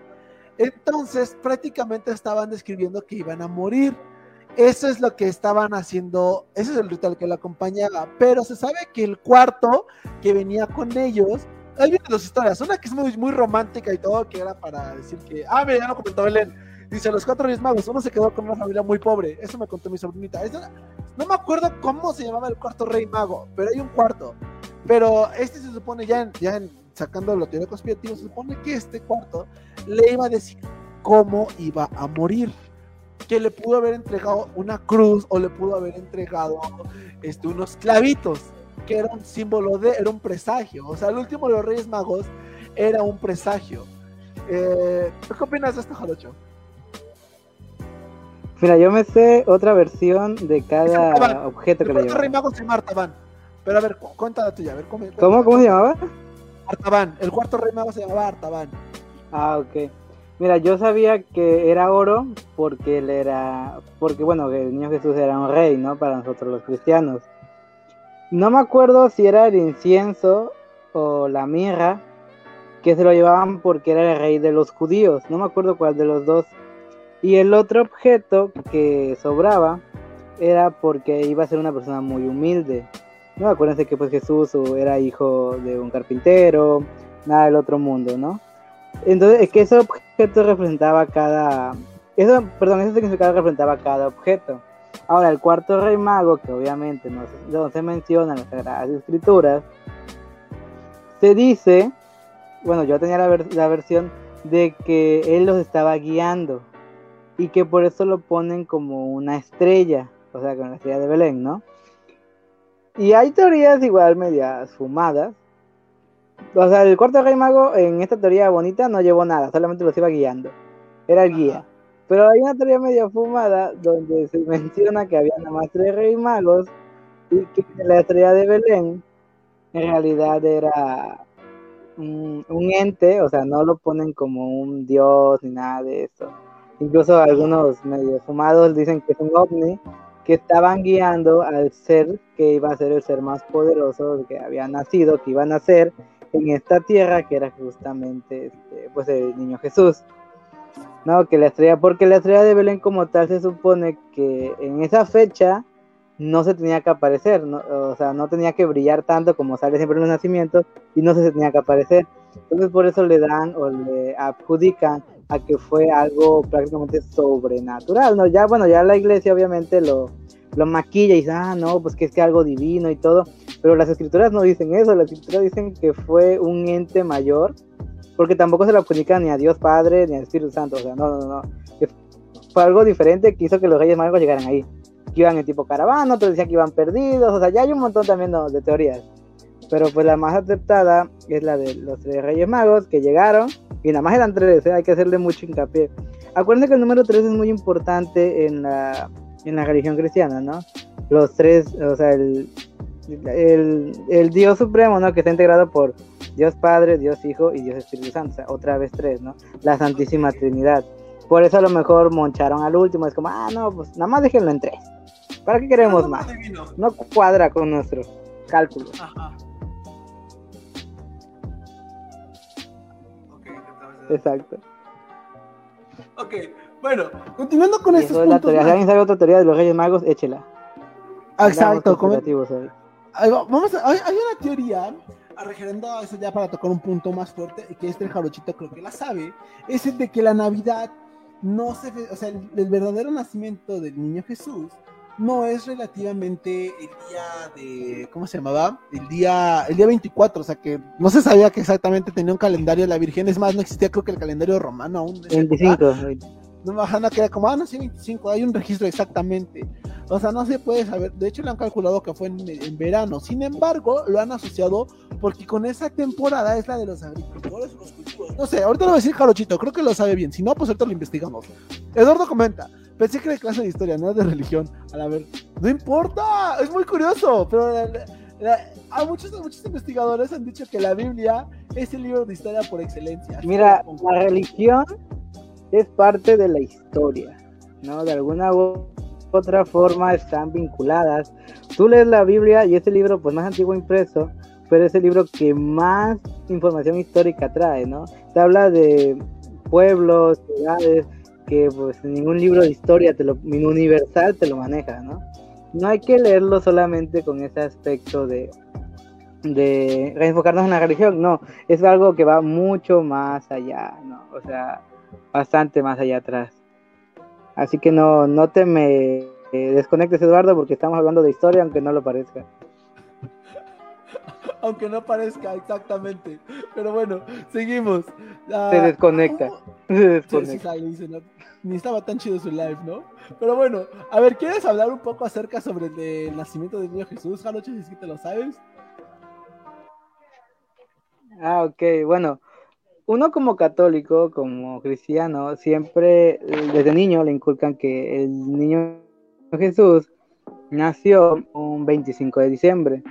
Entonces, prácticamente estaban describiendo que iban a morir. Eso es lo que estaban haciendo, ese es el ritual que lo acompañaba. Pero se sabe que el cuarto que venía con ellos, ahí vienen dos historias. Una que es muy, muy romántica y todo, que era para decir que, ah, mira, ya lo comentó Belén Dice, los cuatro reyes magos, uno se quedó con una familia muy pobre. Eso me contó mi sobrinita. no me acuerdo cómo se llamaba el cuarto rey mago, pero hay un cuarto. Pero este se supone, ya, en, ya en, sacando la teoría conspirativa, se supone que este cuarto le iba a decir cómo iba a morir. Que le pudo haber entregado una cruz o le pudo haber entregado este, unos clavitos, que era un símbolo de, era un presagio. O sea, el último de los reyes magos era un presagio. Eh, ¿Qué opinas de esto, Jarocho? Mira, yo me sé otra versión de cada objeto que le lleva. Rey Magos y Marta van. Pero a ver, cuéntala tuya, a ver, ¿cómo, ¿Cómo, ¿Cómo se llamaba? Artaban, el cuarto rey mago se llamaba Artaban. Ah, ok. Mira, yo sabía que era oro porque él era, porque bueno, el niño Jesús era un rey, ¿no? Para nosotros los cristianos. No me acuerdo si era el incienso o la mirra, que se lo llevaban porque era el rey de los judíos, no me acuerdo cuál de los dos. Y el otro objeto que sobraba era porque iba a ser una persona muy humilde. No acuérdense que pues Jesús era hijo de un carpintero, nada del otro mundo, ¿no? Entonces, es que ese objeto representaba cada... Eso, perdón, ese significado representaba cada objeto. Ahora, el cuarto rey mago, que obviamente no, no se menciona en las Sagradas Escrituras, se dice, bueno, yo tenía la, la versión de que él los estaba guiando y que por eso lo ponen como una estrella, o sea, con la estrella de Belén, ¿no? Y hay teorías igual medias fumadas. O sea, el cuarto rey mago en esta teoría bonita no llevó nada, solamente los iba guiando. Era el guía. Pero hay una teoría media fumada donde se menciona que había nada más tres reyes magos y que la estrella de Belén en realidad era un, un, ente, o sea, no lo ponen como un dios ni nada de eso. Incluso algunos medio fumados dicen que es un ovni que estaban guiando al ser que iba a ser el ser más poderoso que había nacido, que iba a nacer en esta tierra, que era justamente este, pues el niño Jesús. No, que la estrella, porque la estrella de Belén como tal se supone que en esa fecha no se tenía que aparecer, no, o sea, no tenía que brillar tanto como sale siempre en los nacimientos y no se tenía que aparecer. Entonces por eso le dan o le adjudican a que fue algo prácticamente sobrenatural, ¿no? Ya, bueno, ya la iglesia obviamente lo, lo maquilla y dice, ah, no, pues que es que algo divino y todo, pero las escrituras no dicen eso, las escrituras dicen que fue un ente mayor, porque tampoco se lo adjudican ni a Dios Padre ni al Espíritu Santo, o sea, no, no, no, que fue algo diferente que hizo que los Reyes Magos llegaran ahí que iban en tipo caravana, otros decían que iban perdidos, o sea, ya hay un montón también ¿no? de teorías. Pero pues la más aceptada es la de los tres Reyes Magos que llegaron, y nada más eran tres, ¿eh? hay que hacerle mucho hincapié. Acuérdense que el número tres es muy importante en la, en la religión cristiana, ¿no? Los tres, o sea, el, el, el, Dios Supremo, ¿no? Que está integrado por Dios Padre, Dios Hijo y Dios Espíritu Santo, o sea, otra vez tres, ¿no? La Santísima Trinidad. Por eso a lo mejor moncharon al último, es como, ah, no, pues nada más déjenlo en tres. ¿Para qué queremos más? No cuadra con nuestros cálculos. Ajá. Exacto. Ok, bueno, continuando con estos puntos. Si alguien sabe otra teoría de los Reyes Magos, échela. Exacto. Vamos a, hay, hay, una teoría regerendo eso ya para tocar un punto más fuerte, que este el jarochito creo que la sabe, es el de que la Navidad no se, o sea, el, el verdadero nacimiento del niño Jesús no es relativamente el día de, ¿cómo se llamaba? El día, el día 24, o sea que no se sabía que exactamente tenía un calendario de la Virgen, es más, no existía creo que el calendario romano aún. 25. No, me que era como, ah, no, sí, 25, hay un registro exactamente. O sea, no se puede saber. De hecho, le han calculado que fue en, verano. Sin embargo, lo han asociado porque con esa temporada es la de los agricultores, los cultivos. No sé, ahorita lo voy a decir Jarochito, creo que lo sabe bien. Si no, pues ahorita lo investigamos. Eduardo comenta. Pensé que era clase de historia, no de religión. A la ver, no importa, es muy curioso, pero a muchos, muchos investigadores han dicho que la Biblia es el libro de historia por excelencia. Mira, la religión es parte de la historia, ¿no? De alguna u otra forma están vinculadas. Tú lees la Biblia y ese libro, pues más antiguo impreso, pero es el libro que más información histórica trae, ¿no? Te habla de pueblos, ciudades, que pues ningún libro de historia te lo, universal te lo maneja, ¿no? No hay que leerlo solamente con ese aspecto de, de reenfocarnos en la religión, no, es algo que va mucho más allá, ¿no? O sea, bastante más allá atrás. Así que no, no te me eh, desconectes, Eduardo, porque estamos hablando de historia, aunque no lo parezca. *laughs* aunque no parezca exactamente. Pero bueno, seguimos. se ah, desconecta. Se desconecta. Ni estaba tan chido su live, ¿no? Pero bueno, a ver, ¿quieres hablar un poco acerca sobre el, nacimiento del niño Jesús, Jaloche, si es que te lo sabes? Ah, ok, bueno, uno como católico, como cristiano, siempre desde niño le inculcan que el niño Jesús nació un 25 de diciembre.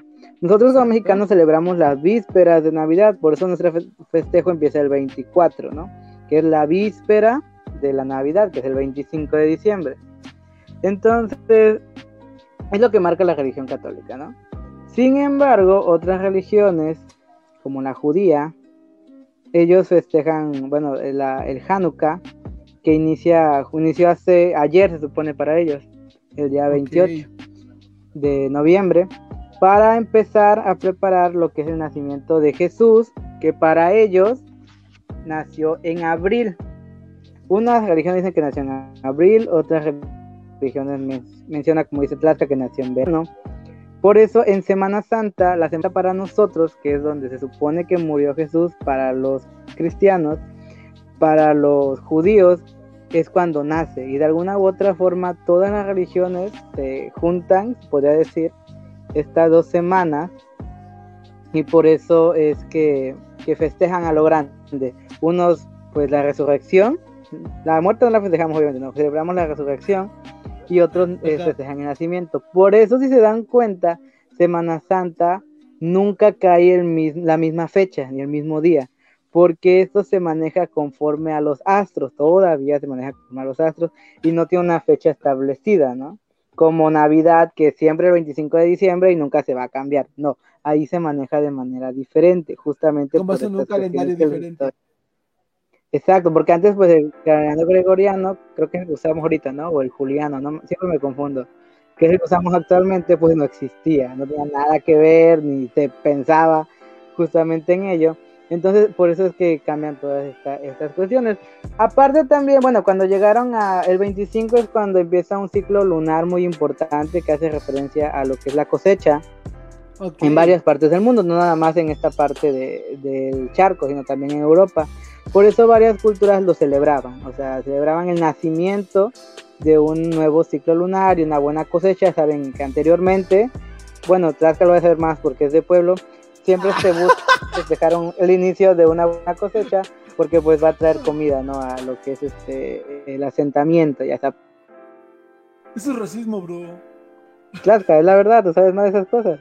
Nosotros como mexicanos celebramos las vísperas de Navidad, por eso nuestro festejo empieza el 24, ¿no? Que es la víspera de la Navidad, que es el 25 de diciembre. Entonces, es lo que marca la religión católica, ¿no? Sin embargo, otras religiones, como la judía, ellos festejan, bueno, el Hanukkah, que inicia, inició hace, ayer se supone para ellos, el día 28 de noviembre, para empezar a preparar lo que es el nacimiento de Jesús, que para ellos nació en abril. Unas religiones dicen que nació en abril, otras religiones mencionan, como dice Tlaxca, que nació en verano. Por eso en Semana Santa, la Semana para nosotros, que es donde se supone que murió Jesús para los cristianos, para los judíos, es cuando nace. Y de alguna u otra forma todas las religiones se juntan, podría decir, estas dos semanas. Y por eso es que, festejan a lo grande. Unos, pues la resurrección. La muerte no la festejamos, obviamente, no, celebramos la resurrección y otros eh, festejan el nacimiento. Por eso, si se dan cuenta, Semana Santa nunca cae el la misma fecha ni el mismo día, porque esto se maneja conforme a los astros, todavía se maneja conforme a los astros y no tiene una fecha establecida, ¿no? Como Navidad, que siempre el 25 de diciembre y nunca se va a cambiar, no, ahí se maneja de manera diferente, justamente. Como es un calendario diferente. Exacto, porque antes pues el calendario gregoriano, creo que usamos ahorita, ¿no? O el juliano, ¿no? Siempre me confundo. Que es el que usamos actualmente, pues no existía, no tenía nada que ver, ni se pensaba justamente en ello. Entonces, por eso es que cambian todas estas cuestiones. Aparte también, bueno, cuando llegaron a el 25 es cuando empieza un ciclo lunar muy importante que hace referencia a lo que es la cosecha en varias partes del mundo, no nada más en esta parte del charco, sino también en Europa. Por eso varias culturas lo celebraban, o sea, celebraban el nacimiento de un nuevo ciclo lunar y una buena cosecha. Saben que anteriormente, bueno, Tlaxcala lo voy a saber más porque es de pueblo, siempre se busca *laughs* dejaron el inicio de una buena cosecha porque pues va a traer comida, ¿no? A lo que es este el asentamiento, ya está. Eso es racismo, bro. Tlaxcala, es la verdad, tú sabes más de esas cosas.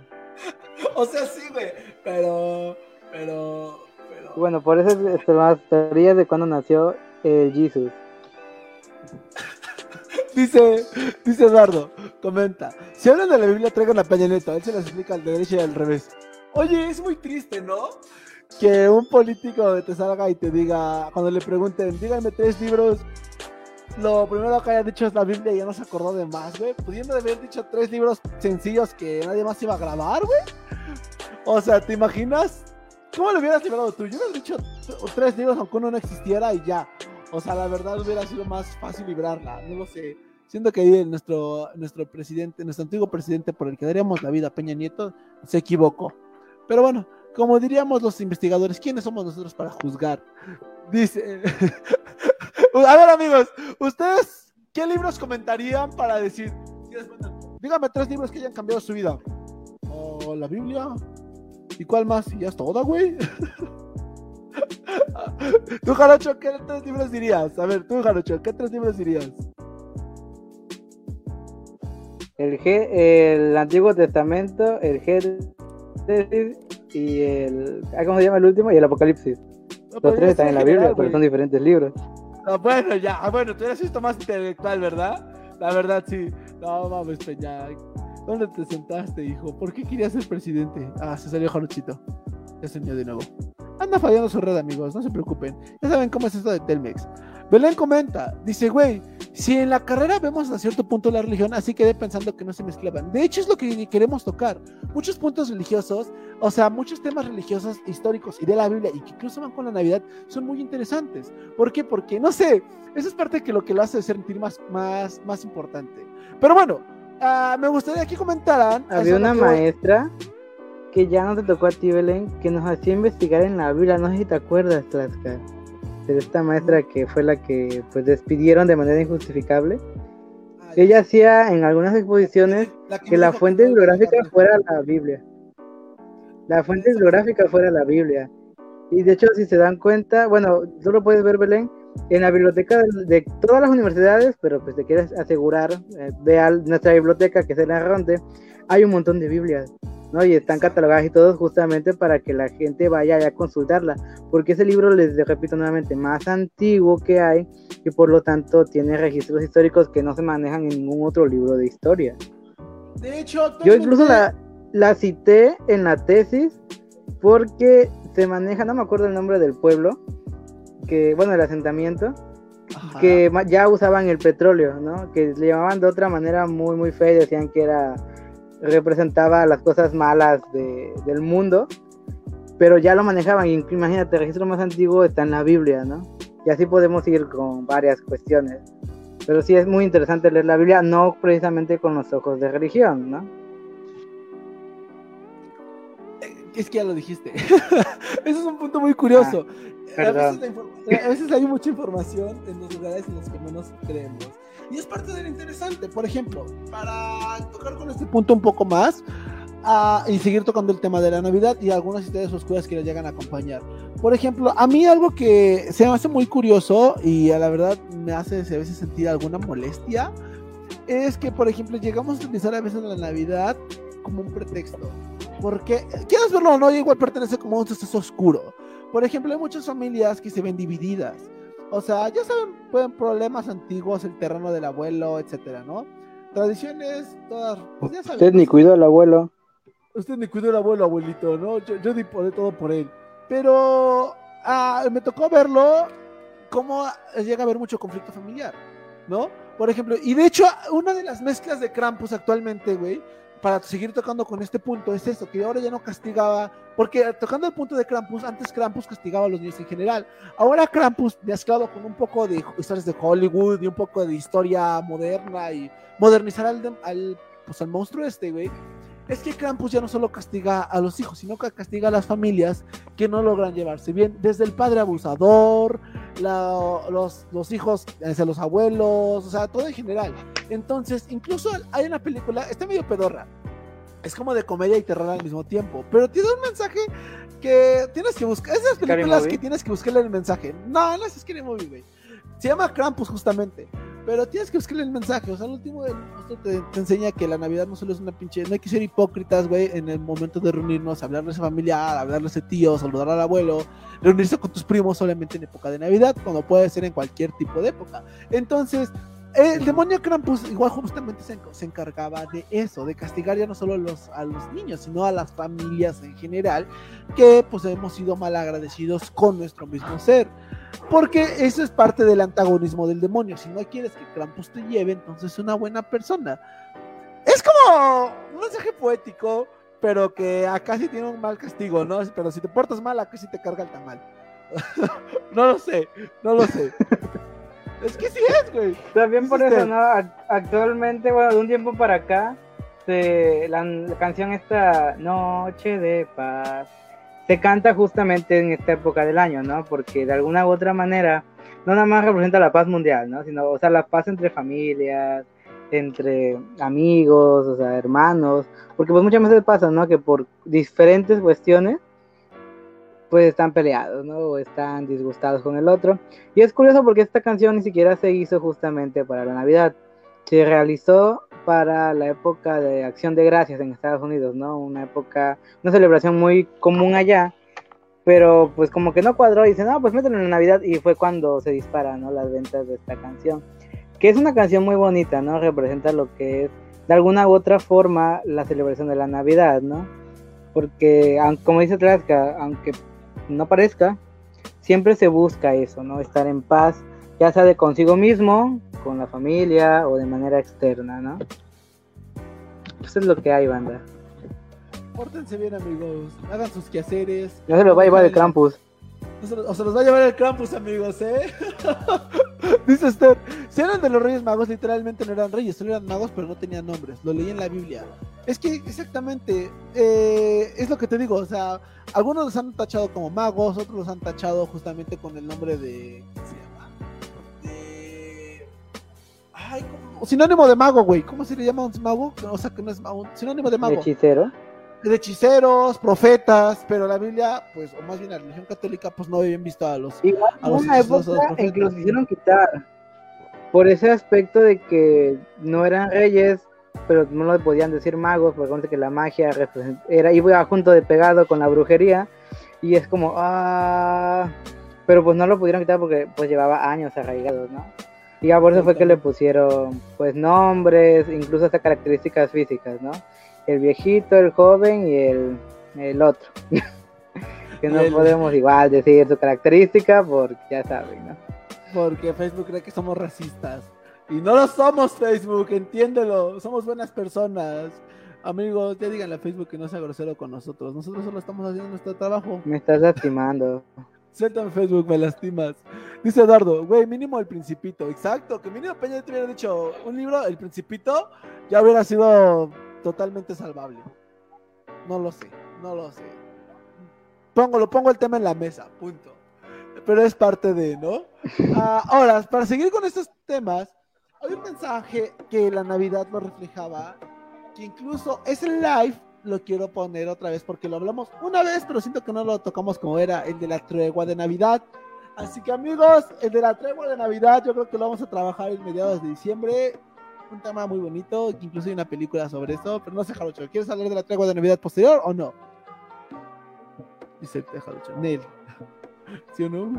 O sea, sí, güey, pero, pero bueno, por eso es más teorías de cuando nació el Jesus. *laughs* dice, dice Eduardo, comenta, si hablan de la Biblia traigan a Peña Neto, él se las explica al de derecha y al revés. Oye, es muy triste, ¿no? Que un político te salga y te diga, cuando le pregunten, díganme tres libros, lo primero que haya dicho es la Biblia y ya no se acordó de más, güey. Pudiendo haber dicho tres libros sencillos que nadie más iba a grabar, güey. O sea, ¿te imaginas ¿Cómo lo hubieras librado tú? Yo hubiera dicho tres libros aunque uno no existiera y ya. O sea, la verdad hubiera sido más fácil librarla. No lo sé. Siento que ahí nuestro, nuestro presidente, nuestro antiguo presidente por el que daríamos la vida, Peña Nieto, se equivocó. Pero bueno, como diríamos los investigadores, ¿quiénes somos nosotros para juzgar? Dice. *laughs* A ver, amigos, ¿ustedes qué libros comentarían para decir? Dígame tres libros que hayan cambiado su vida. O la Biblia, ¿Y cuál más? ¿Y ya es toda, güey? *laughs* tú, Jarocho, ¿qué tres libros dirías? A ver, tú, Jarocho, ¿qué tres libros dirías? El, G, el Antiguo Testamento, el Génesis y el. Ah, ¿Cómo se llama el último? Y el Apocalipsis. Los tres están en la Biblia, pero son diferentes libros. Ah, bueno, ya. Ah, bueno, tú eres esto más intelectual, ¿verdad? La verdad, sí. No, vamos, ya. ¿Dónde te sentaste, hijo? ¿Por qué querías ser presidente? Ah, se salió Jarochito. Ya se unió de nuevo. Anda fallando su red, amigos, no se preocupen. Ya saben cómo es esto de Telmex. Belén comenta, dice, güey, si en la carrera vemos a cierto punto la religión, así quedé pensando que no se mezclaban. De hecho, es lo que queremos tocar. Muchos puntos religiosos, o sea, muchos temas religiosos históricos y de la Biblia, y que incluso van con la Navidad, son muy interesantes. ¿Por qué? Porque, no sé, eso es parte de que lo que lo hace sentir más, más, más importante. Pero bueno, Ah, me gustaría que comentaran. Había una maestra que ya no te tocó a ti, Belén, que nos hacía investigar en la Biblia. No sé si te acuerdas, Tlaxca. Pero esta maestra que fue la que pues despidieron de manera injustificable. Ella hacía en algunas exposiciones que la fuente bibliográfica fuera la Biblia. La fuente bibliográfica fuera la Biblia. Y de hecho, si se dan cuenta, bueno, tú lo puedes ver, Belén, en la biblioteca de, todas las universidades, pero pues te quieres asegurar, eh, ve a nuestra biblioteca que es el Arronte, hay un montón de Biblias. ¿No? Y están catalogadas y todo justamente para que la gente vaya a consultarla, porque ese libro, les repito nuevamente, más antiguo que hay y por lo tanto tiene registros históricos que no se manejan en ningún otro libro de historia. De hecho, yo incluso la, la cité en la tesis porque se maneja, no me acuerdo el nombre del pueblo, que, bueno, el asentamiento, que ya usaban el petróleo, ¿no? Que le llamaban de otra manera muy, muy fea y decían que era, representaba las cosas malas del mundo, pero ya lo manejaban. Y imagínate, el registro más antiguo está en la Biblia, ¿no? Y así podemos ir con varias cuestiones. Pero sí es muy interesante leer la Biblia, no precisamente con los ojos de religión, ¿no? Es que ya lo dijiste. *laughs* Eso es un punto muy curioso. Ah, a, veces hay mucha información en los lugares en los que menos creemos. Y es parte de lo interesante. Por ejemplo, para tocar con este punto un poco más uh, y seguir tocando el tema de la Navidad y algunas historias oscuras que nos llegan a acompañar. Por ejemplo, a mí algo que se me hace muy curioso y a la verdad me hace a veces sentir alguna molestia es que, por ejemplo, llegamos a utilizar a veces la Navidad como un pretexto. Porque, quieras verlo o no, igual pertenece como un suceso oscuro. Por ejemplo, hay muchas familias que se ven divididas. O sea, ya saben, pueden problemas antiguos, el terreno del abuelo, etcétera, ¿no? Tradiciones, todas. Pues ya Usted ni cuidó al abuelo. Usted ni cuidó al abuelo, abuelito, ¿no? Yo, yo di por todo por él. Pero ah, me tocó verlo cómo llega a haber mucho conflicto familiar, ¿no? Por ejemplo, y de hecho, una de las mezclas de Krampus actualmente, güey, para seguir tocando con este punto es eso, que ahora ya no castigaba, porque tocando el punto de Krampus, antes Krampus castigaba a los niños en general, ahora Krampus mezclado con un poco de historias de Hollywood y un poco de historia moderna y modernizar al, al, pues, al monstruo este, güey, es que Krampus ya no solo castiga a los hijos, sino que castiga a las familias que no logran llevarse bien, desde el padre abusador, los, los, hijos hacia los abuelos, o sea, todo en general. Entonces, incluso hay una película, está medio pedorra, es como de comedia y terror al mismo tiempo, pero tiene un mensaje que tienes que buscar, esas películas que tienes que buscarle el mensaje. No, no es Scary Movie, güey. Se llama Krampus justamente. Pero tienes que buscarle el mensaje. O sea, el último del te, te, enseña que la Navidad no solo es una pinche. No hay que ser hipócritas, güey, en el momento de reunirnos, hablarles a familiar, hablarles a tío, saludar al abuelo, reunirse con tus primos solamente en época de Navidad, cuando puede ser en cualquier tipo de época. Entonces, el demonio Krampus igual justamente se, encargaba de eso, de castigar ya no solo a los niños, sino a las familias en general, que pues hemos sido mal agradecidos con nuestro mismo ser. Porque eso es parte del antagonismo del demonio. Si no quieres que Krampus te lleve, entonces es una buena persona. Es como un mensaje poético, pero que acá sí tiene un mal castigo, ¿no? Pero si te portas mal, acá sí te carga el tamal. *laughs* no lo sé, no lo sé. Es que sí es, güey. También por eso, ¿no? Actualmente, bueno, de un tiempo para acá, la canción esta Noche de Paz se canta justamente en esta época del año, ¿no? Porque de alguna u otra manera no nada más representa la paz mundial, ¿no? Sino, o sea, la paz entre familias, entre amigos, o sea, hermanos, porque pues muchas veces pasa, ¿no? Que por diferentes cuestiones, pues están peleados, ¿no? O están disgustados con el otro. Y es curioso porque esta canción ni siquiera se hizo justamente para la Navidad. Se realizó para la época de Acción de Gracias en Estados Unidos, ¿no? Una época, una celebración muy común allá, pero pues como que no cuadró y dicen, no, pues mételo en Navidad y fue cuando se disparan, ¿no? Las ventas de esta canción, que es una canción muy bonita, ¿no? Representa lo que es, de alguna u otra forma, la celebración de la Navidad, ¿no? Porque, como dice Traska, aunque no parezca, siempre se busca eso, ¿no? Estar en paz, ya sea de consigo mismo, con la familia o de manera externa, ¿no? Eso es lo que hay, banda. Pórtense bien, amigos. Hagan sus quehaceres. Ya se los va a llevar el Krampus. O se los va a llevar el Krampus, amigos, ¿eh? *laughs* *laughs* Dice Esther, si eran de los Reyes Magos, literalmente no eran reyes, solo eran magos, pero no tenían nombres. Lo leí en la Biblia. Es que exactamente, eh, es lo que te digo, o sea, algunos los han tachado como magos, otros los han tachado justamente con el nombre de sinónimo de mago, güey. ¿Cómo se le llama un mago? O sea, que no es mago, sinónimo de mago. hechicero? De hechiceros, profetas, pero la Biblia, pues, o más bien la religión católica, pues no habían visto a los. Igual a los una época en que los hicieron quitar. Por ese aspecto de que no eran reyes, pero no le podían decir magos, porque que la magia era, iba junto de pegado con la brujería, y es como, ah, pero pues no lo pudieron quitar porque pues llevaba años arraigados, ¿no? Y por eso fue que le pusieron pues nombres, incluso hasta características físicas, ¿no? El viejito, el joven y el, el otro. *laughs* que no podemos igual decir su característica porque ya saben, ¿no? Porque Facebook cree que somos racistas. Y no lo somos Facebook, entiéndelo. Somos buenas personas. Amigos, ya díganle a Facebook que no sea grosero con nosotros. Nosotros solo estamos haciendo nuestro trabajo. Me estás lastimando. Suéltame Facebook, me lastimas. Dice Eduardo, güey, mínimo el Principito. Exacto, que mínimo Peña te hubiera dicho un libro, el Principito, ya hubiera sido totalmente salvable. No lo sé, no lo sé. Pongo, lo pongo el tema en la mesa, punto. Pero es parte de, ¿no? *laughs* Ah, ahora, para seguir con estos temas, hay un mensaje que la Navidad lo reflejaba, que incluso es el live lo quiero poner otra vez porque lo hablamos una vez, pero siento que no lo tocamos como era el de la tregua de Navidad. Así que amigos, el de la tregua de Navidad yo creo que lo vamos a trabajar en mediados de diciembre. Un tema muy bonito, incluso hay una película sobre eso, pero no sé, Jarocho, ¿quieres hablar de la tregua de Navidad posterior o no? Dice Jarocho, Nel. *laughs* ¿Sí o no,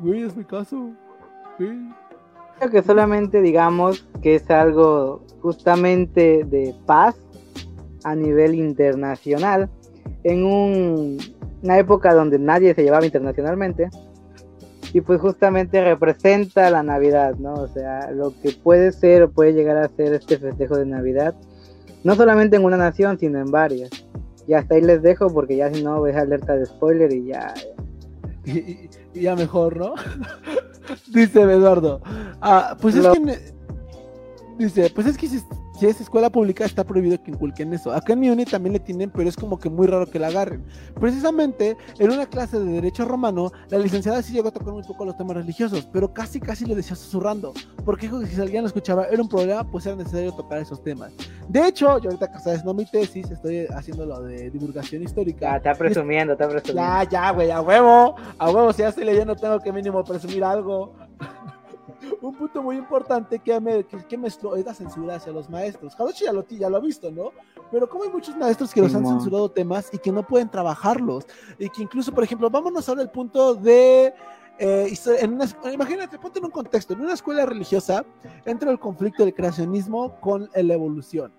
güey? Es mi caso. Creo que solamente digamos que es algo justamente de paz a nivel internacional en una época donde nadie se llevaba internacionalmente y pues justamente representa la Navidad, ¿no? O sea, lo que puede ser o puede llegar a ser este festejo de Navidad, no solamente en una nación, sino en varias. Y hasta ahí les dejo porque ya si no ves alerta de spoiler y ya... Y, ya mejor, ¿no? *laughs* Dice Eduardo. Ah, pues es que... Dice, pues es que si si es escuela pública está prohibido que inculquen eso. Acá en mi uni también le tienen, pero es como que muy raro que la agarren. Precisamente en una clase de derecho romano, la licenciada sí llegó a tocar un poco los temas religiosos, pero casi casi lo decía susurrando, porque dijo que si alguien lo escuchaba era un problema, pues era necesario tocar esos temas. De hecho, yo ahorita que no mi tesis, estoy haciendo lo de divulgación histórica. Ya, está presumiendo, está presumiendo. Ya, ya, güey, a huevo, a huevo, si ya estoy leyendo tengo que mínimo presumir algo un punto muy importante que me, que, me es la censura hacia los maestros. Jarochi ya lo, ya lo ha visto, ¿no? Pero como hay muchos maestros que los han censurado temas y que no pueden trabajarlos. Y que incluso, por ejemplo, vámonos ahora al punto de... Eh, en imagínate, ponte en un contexto, en una escuela religiosa entra el conflicto del creacionismo con la evolución.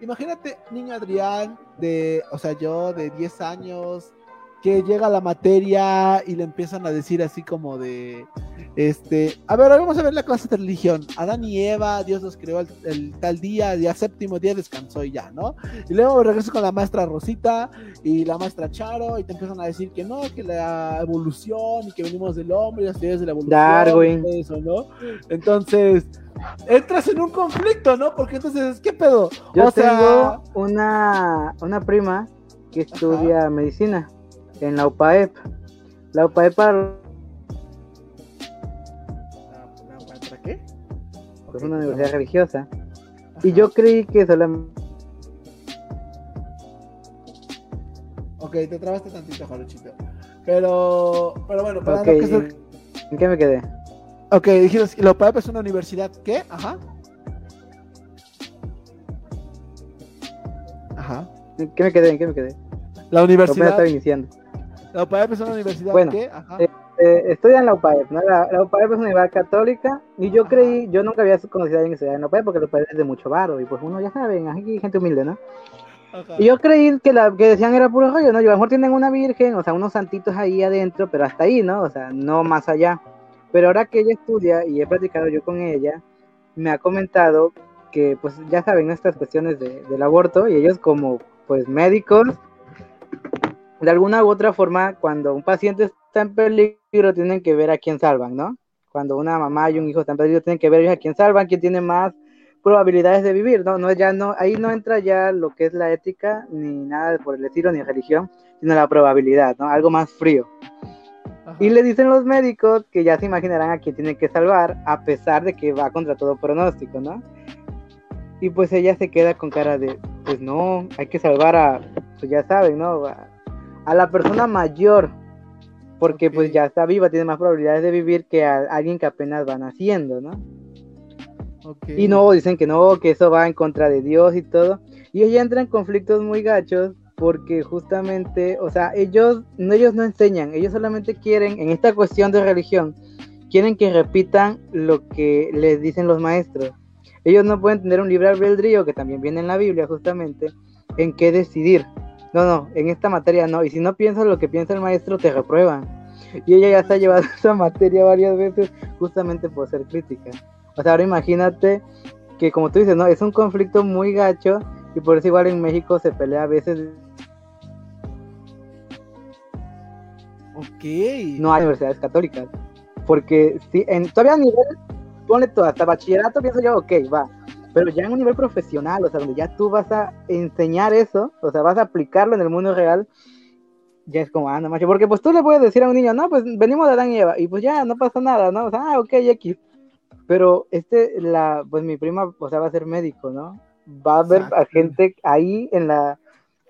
Imagínate, niño Adrián, de, o sea, yo de 10 años, que llega la materia y le empiezan a decir así como de, este, a ver, vamos a ver la clase de religión. Adán y Eva, Dios los creó el, tal día, día séptimo día descansó y ya, ¿no? Y luego regreso con la maestra Rosita y la maestra Charo y te empiezan a decir que no, que la evolución y que venimos del hombre y las teorías de la evolución. Darwin. Eso, ¿no? Entonces, entras en un conflicto, ¿no? Porque entonces, ¿qué pedo? Yo tengo una, una prima que estudia medicina en la UPAEP. La UPAEP para... ¿Para qué? Es una universidad religiosa. Y yo creí que solamente... Ok, te trabaste tantito, Jarochito. Pero, pero bueno, para okay. no que ¿En qué me quedé? Ok, dijiste, la UPAEP es una universidad, ¿qué? Ajá. Ajá. ¿En qué me quedé? ¿En qué me quedé? La universidad. estaba iniciando. ¿La UPAEP es una universidad bueno, qué? Eh, eh, estoy en la UPAEP, ¿no? La, la, UPAEP es una universidad católica y yo creí, yo nunca había conocido a alguien que estudiara en la UPAEP porque la UPAEP es de mucho varo y pues uno ya saben, aquí hay gente humilde, ¿no? Y yo creí que la que decían era puro rollo, ¿no? Yo a lo mejor tienen una virgen, o sea, unos santitos ahí adentro, pero hasta ahí, ¿no? O sea, no más allá. Pero ahora que ella estudia y he platicado yo con ella, me ha comentado que, pues, ya saben, estas cuestiones de, del aborto y ellos como, pues, médicos, de alguna u otra forma, cuando un paciente está en peligro, tienen que ver a quién salvan, ¿no? Cuando una mamá y un hijo están en peligro, tienen que ver a quién salvan, quién tiene más probabilidades de vivir, ¿no? no, ya no ahí no entra ya lo que es la ética, ni nada por el estilo, ni religión, sino la probabilidad, ¿no? Algo más frío. Y le dicen los médicos que ya se imaginarán a quién tienen que salvar, a pesar de que va contra todo pronóstico, ¿no? Y pues ella se queda con cara de, pues no, hay que salvar a, pues ya saben, ¿no? a la persona mayor, porque pues ya está viva, tiene más probabilidades de vivir que a alguien que apenas va naciendo, ¿no? Y no, dicen que no, que eso va en contra de Dios y todo. Y ella entra en conflictos muy gachos porque justamente, o sea, ellos, ellos no enseñan, ellos solamente quieren, en esta cuestión de religión, quieren que repitan lo que les dicen los maestros. Ellos no pueden tener un libre albedrío, que también viene en la Biblia justamente, en qué decidir. No, no, en esta materia no. Y si no piensas lo que piensa el maestro, te reprueban. Y ella ya se ha llevado *laughs* esa materia varias veces justamente por ser crítica. O sea, ahora imagínate que como tú dices, no, es un conflicto muy gacho y por eso igual en México se pelea a veces Ok. No hay universidades católicas. Porque si en, todavía a nivel, ponle todo, hasta bachillerato pienso yo, ok, va. Pero ya en un nivel profesional, o sea, donde ya tú vas a enseñar eso, o sea, vas a aplicarlo en el mundo real, ya es como, anda, macho. Porque pues tú le puedes decir a un niño, no, pues venimos de Adán y Eva, y pues ya no pasa nada, ¿no? O sea, ah, ok, X. Pero este, la, pues mi prima, o sea, va a ser médico, ¿no? Va a ver a gente ahí en la,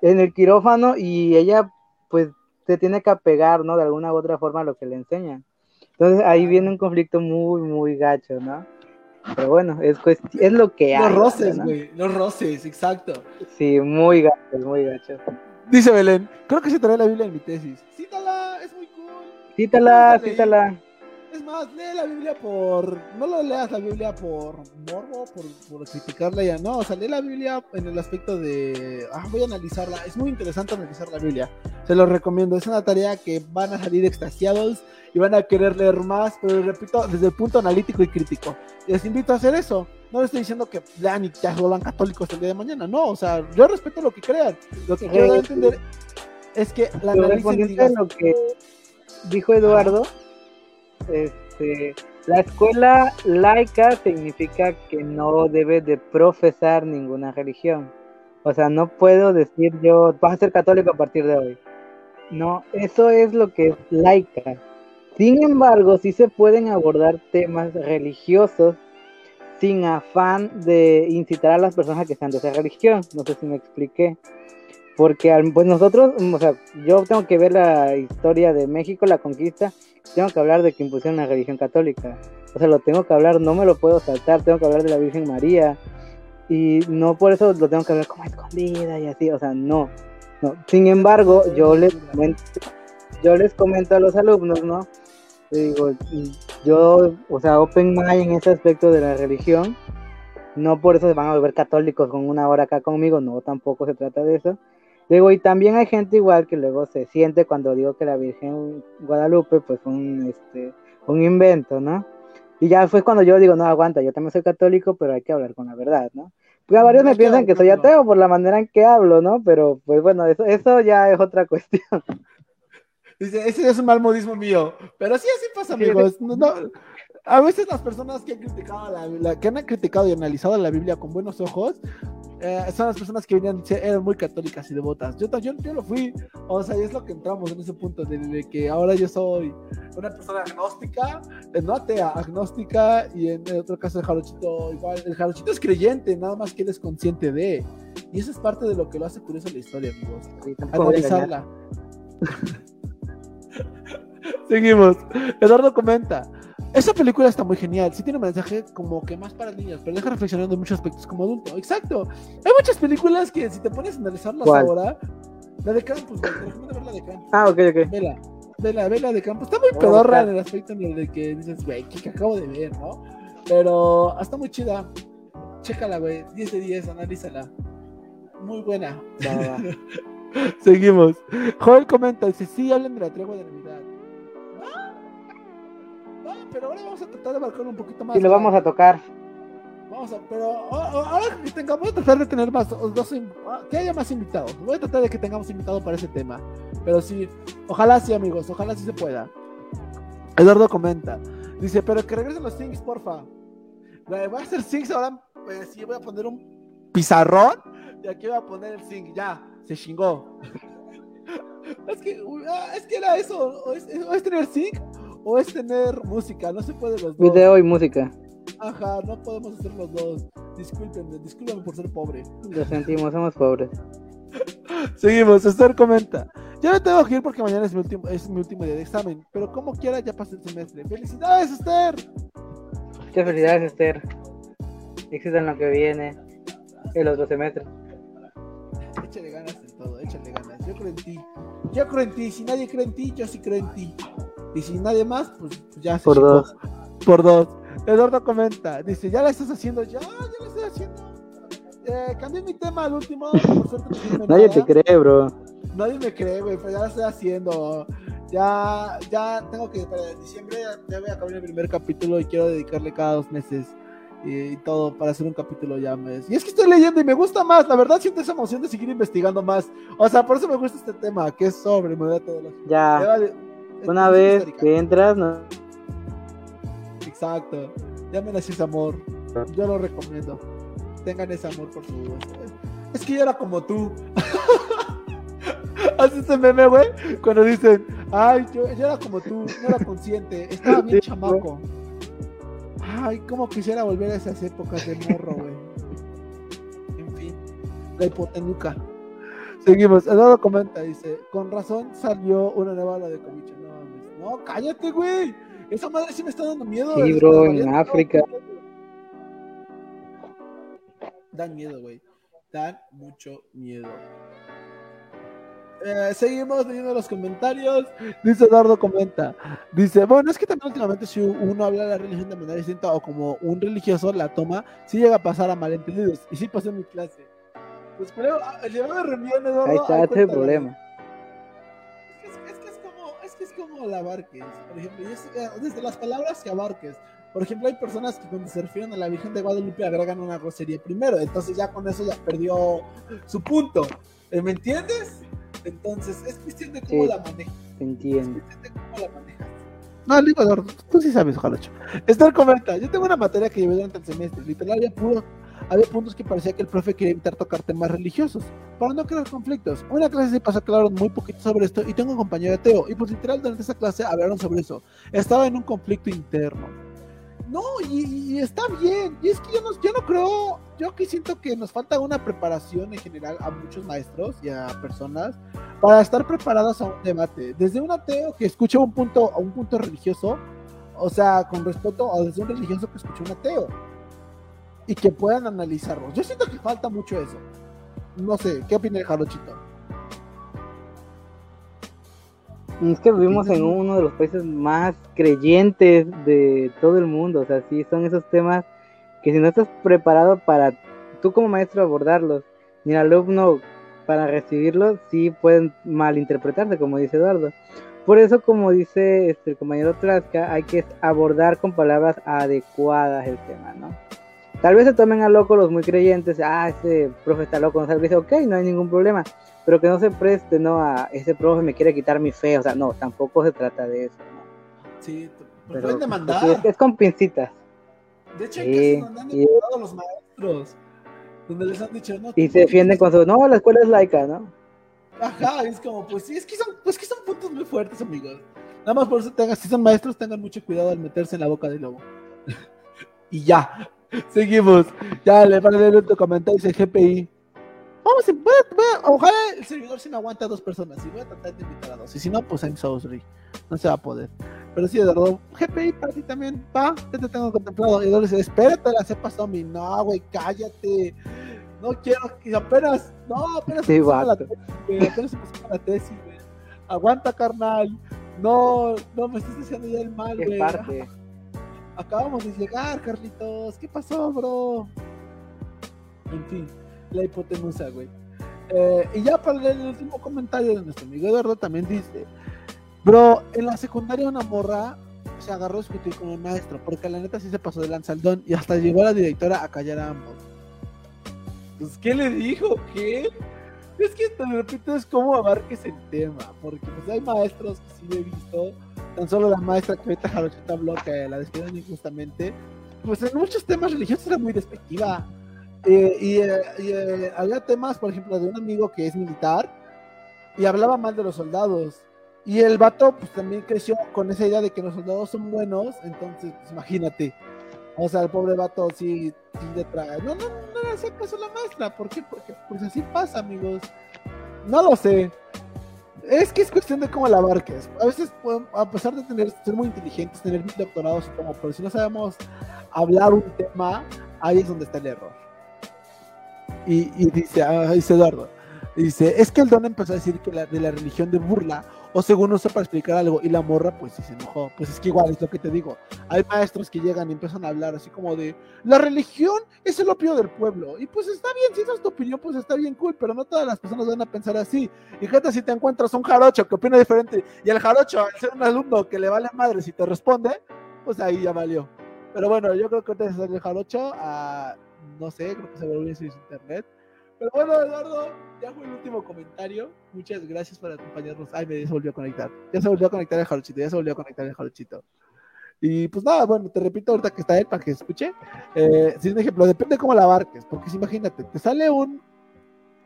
en el quirófano y ella, pues se tiene que apegar, ¿no? De alguna u otra forma a lo que le enseñan. Entonces ahí viene un conflicto muy, muy gacho, ¿no? Pero bueno, es, es lo que hay. Los roces, güey, los roces, exacto. Sí, muy gacho, muy gacho. Dice Belén, creo que se trae la Biblia en mi tesis. Cítala, es muy cool. Cítala, cítala. Es más, lee la Biblia por. No lo leas la Biblia por morbo, por, por criticarla ya, no. O sea, lee la Biblia en el aspecto de. Ah, voy a analizarla. Es muy interesante analizar la Biblia. Se lo recomiendo. Es una tarea que van a salir extasiados y van a querer leer más, pero repito, desde el punto analítico y crítico. Les invito a hacer eso. No les estoy diciendo que lean y ya vuelvan católicos el día de mañana. No, o sea, yo respeto lo que crean. Lo que quiero entender es que la análisis. lo que dijo Eduardo este, la escuela laica significa que no debe de profesar ninguna religión. O sea, no puedo decir yo, vas a ser católico a partir de hoy. No, eso es lo que es laica. Sin embargo, sí se pueden abordar temas religiosos sin afán de incitar a las personas que sean de esa religión. No sé si me expliqué. Porque pues nosotros, o sea, yo tengo que ver la historia de México, la conquista, tengo que hablar de que impusieron la religión católica. O sea, lo tengo que hablar, no me lo puedo saltar, tengo que hablar de la Virgen María. Y no por eso lo tengo que hablar como escondida y así, o sea, no. no. Sin embargo, yo les comento, yo les comento a los alumnos, ¿no? digo, yo, o sea, open mind en ese aspecto de la religión. No por eso se van a volver católicos con una hora acá conmigo, no, tampoco se trata de eso Digo, y también hay gente igual que luego se siente cuando digo que la Virgen Guadalupe pues fue un, este, un invento, ¿no? Y ya fue cuando yo digo, no, aguanta, yo también soy católico, pero hay que hablar con la verdad, ¿no? Porque varios me piensan que soy ateo por la manera en que hablo, ¿no? Pero pues bueno, eso, eso ya es otra *laughs* cuestión. Dice, ese es un mal modismo mío. Pero sí, así pasa, amigos. No, a veces las personas que han criticado la, que han criticado y analizado la Biblia con buenos ojos eh, son las personas que venían eran muy católicas y devotas. Yo, yo, yo lo fui, o sea, y es lo que entramos en ese punto de, que ahora yo soy una persona agnóstica, eh, no atea, agnóstica y en, otro caso el jarochito igual, el jarochito es creyente, nada más que él es consciente de, y eso es parte de lo que lo hace curioso la historia, amigos. Analizarla. *laughs* Seguimos. Eduardo comenta. Esa película está muy genial, sí tiene un mensaje como que más para niños, pero deja reflexionando en muchos aspectos como adulto. Exacto. Hay muchas películas que si te pones a analizarlas ahora, la de Campus, te recomiendo ver la de Campus. Ah, ok, ok. Vela, vela, vela de Campus. Está muy pedorra en el aspecto en el de que dices, güey, ¿qué acabo de ver, no? Pero está muy chida. Chécala, güey. 10 de 10, analízala. Muy buena. *laughs* Seguimos. Joel comenta, dice, sí, hablen de la tregua de Navidad pero ahora vamos a tratar de abarcar un poquito más. Y lo vamos a tocar. Vamos a, pero ahora que tengamos, voy a tratar de tener más, dos, ah, que haya más invitados. Voy a tratar de que tengamos invitados para ese tema. Pero sí, ojalá sí, amigos, ojalá sí se pueda. Eduardo comenta, dice, pero que regresen los Things, porfa. Voy a hacer Things ahora, pues sí, voy a poner un pizarrón y aquí voy a poner el Thing, ya, se chingó. *laughs* es, que, ah, es que era eso, o es, es tener Sync o es tener música, no se puede los dos. Video y música. Ajá, no podemos hacer los dos. Discúlpenme, discúlpenme por ser pobre. Lo sentimos, somos pobres. *laughs* Seguimos, Esther comenta. Ya me tengo que ir porque mañana es mi último, es mi último día de examen, pero como quiera ya pasé el semestre. ¡Felicidades, Esther! Muchas felicidades, Esther. éxito en lo que viene el otro semestre. Échale ganas en todo, échale ganas. Yo creo en ti. Yo creo en ti. Si nadie cree en ti, yo sí creo en ti. Y si nadie más, pues, pues ya se Por dos. Por dos. Eduardo comenta, dice, ¿ya la estás haciendo? Ya, ya la estoy haciendo. Eh, cambié mi tema al último. Por suerte no Nadie nada. te cree, bro. Nadie me cree, güey, pero ya la estoy haciendo. Ya, ya tengo que, para diciembre ya, voy a acabar el primer capítulo y quiero dedicarle cada dos meses y, todo para hacer un capítulo ya mes. Y es que estoy leyendo y me gusta más, la verdad siento esa emoción de seguir investigando más. O sea, por eso me gusta este tema, que es sobre metodología. Ya, una vez que entras, no. Exacto. Ya me nació ese amor. Yo lo recomiendo. Tengan ese amor por su. Es que yo era como tú. *laughs* Hace ese meme, güey, cuando dicen, ay, yo, yo era como tú, no era consciente, estaba *laughs* bien Sí, chamaco. Ay, cómo quisiera volver a esas épocas de morro, güey. En fin, la hipotenuca. Seguimos, Eduardo comenta, dice, con razón salió una nueva ola de. No mames. No, cállate, güey. Esa madre sí me está dando miedo. Sí, bro, en África. Dan miedo, güey. Dan mucho miedo. Eh, seguimos leyendo los comentarios. Dice Eduardo comenta. Dice, bueno, es que también últimamente si uno habla de la religión de manera distinta o como un religioso la toma, sí llega a pasar a malentendidos. Y sí pasó en mi clase. Pues creo, ah, el llevado de reunión, Eduardo. Ahí está, ese es el problema. Es es como la abarques, por ejemplo, y es, eh, desde las palabras que abarques. Por ejemplo, hay personas que cuando se refieren a la Virgen de Guadalupe agregan una grosería primero, entonces ya con eso ya perdió su punto. ¿Eh, ¿Me entiendes? Entonces es cuestión de cómo Sí. la manejas. Se Es entiende. cuestión de cómo la manejas. No, digo, Eduardo, tú sí sabes, Jalocho. Esther comenta, yo tengo una materia que llevé durante el semestre, literal había, puro- había puntos que parecía que el profe quería evitar tocar temas religiosos, para no crear conflictos. Una clase se pasó que hablaron muy poquito sobre esto y tengo un compañero ateo, y pues literal durante esa clase hablaron sobre eso. Estaba en un conflicto interno. No, y, y está bien, y es que yo no, yo no creo, yo aquí siento que nos falta una preparación en general a muchos maestros y a personas para estar preparadas a un debate. Desde un ateo que escucha un punto, a un punto religioso, o sea, con respeto, o desde un religioso que escucha un ateo. Y que puedan analizarlos. Yo siento que falta mucho eso. No sé, ¿qué opina el Jarochito? Es que vivimos en uno de los países más creyentes de todo el mundo. O sea, sí, son esos temas que si no estás preparado para tú como maestro abordarlos, ni el alumno para recibirlos, sí pueden malinterpretarse, como dice Eduardo. Por eso, como dice este, el compañero Trasca, hay que abordar con palabras adecuadas el tema, ¿no? Tal vez se tomen a loco los muy creyentes, ah, ese profe está loco, no sabe, dice, ok, no hay ningún problema, pero que no se preste, ¿no? A ese profe me quiere quitar mi fe, o sea, no, tampoco se trata de eso, ¿no? Sí, pues Pero, pueden pues, demandar. sí, es, es con pincitas. De hecho, Sí, hay casos donde han sí. demandado a los maestros. Donde les han dicho, no. Y se defienden con su, no, la escuela es laica, ¿no? Ajá, es como, pues sí, es que son, pues que son puntos muy fuertes, amigos. Nada más por eso tengan, si son maestros, tengan mucho cuidado al meterse en la boca del lobo. *laughs* y ya, *laughs* seguimos. Ya le van a leer otro comentario, dice GPI. Vamos, a- voy a- voy a- ojalá el servidor sí me aguanta a dos personas. Y voy a tratar de invitar a dos. Y si no, pues I'm sorry. No se va a poder. Pero sí, Eduardo, GPI para ti también, va, ya te tengo contemplado. Y Eduardo dice, espérate, la sepa zombie. No, güey, cállate. No quiero que apenas, no, apenas Sí, empezamos la vato. tesis, güey, apenas empezamos la tesis, güey. Aguanta, carnal. No, no me estás haciendo ya el mal, Es güey. parte. Acabamos de llegar, Carlitos. ¿Qué pasó, bro? En fin, la hipotenusa, güey. Eh, y ya para el último comentario de nuestro amigo Eduardo también dice, bro, en la secundaria una morra se agarró a discutir con un maestro, porque la neta sí se pasó de lanzaldón y hasta llegó la directora a callar a ambos. Pues, ¿qué le dijo? ¿Qué? Es que te repito, es como abarques el tema, porque pues hay maestros que sí he visto, tan solo la maestra que ahorita Jarocheta habló, que la despidieron injustamente, pues en muchos temas religiosos era muy despectiva. Eh, y eh, y, eh, había temas, por ejemplo, de un amigo que es militar y hablaba mal de los soldados. Y el vato, pues también creció con esa idea de que los soldados son buenos, entonces, pues imagínate. O sea, el pobre vato sí, sí le traga. No, no, no le hacía caso a la maestra. ¿Por qué? Porque pues así pasa, amigos. No lo sé. Es que es cuestión de cómo la abarques. A veces, a pesar de tener, ser muy inteligentes, tener mil doctorados como, pero si no sabemos hablar un tema, Ahí es donde está el error. Y, y dice, ah, dice Eduardo, dice, es que el don empezó a decir que la, de la religión de burla, o según no para explicar algo, y la morra pues sí se enojó. Pues es que igual es lo que te digo. Hay maestros que llegan y empiezan a hablar así como de, la religión es el opio del pueblo. Y pues está bien, si esa es tu opinión, pues está bien cool, pero no todas las personas van a pensar así. Y gente, si te encuentras un jarocho que opina diferente, y el jarocho, al ser un alumno que le vale madre si te responde, pues ahí ya valió. Pero bueno, yo creo que antes de el jarocho, a, no sé, creo que se volvió su internet. Pero bueno, Eduardo, ya fue el último comentario. Muchas gracias por acompañarnos. Ay, me se volvió a conectar. Ya se volvió a conectar el jarochito, ya se volvió a conectar el jarochito. Y pues nada, bueno, te repito ahorita que está él para que escuche. Eh, si es un ejemplo, depende cómo la abarques, porque si imagínate, te sale un,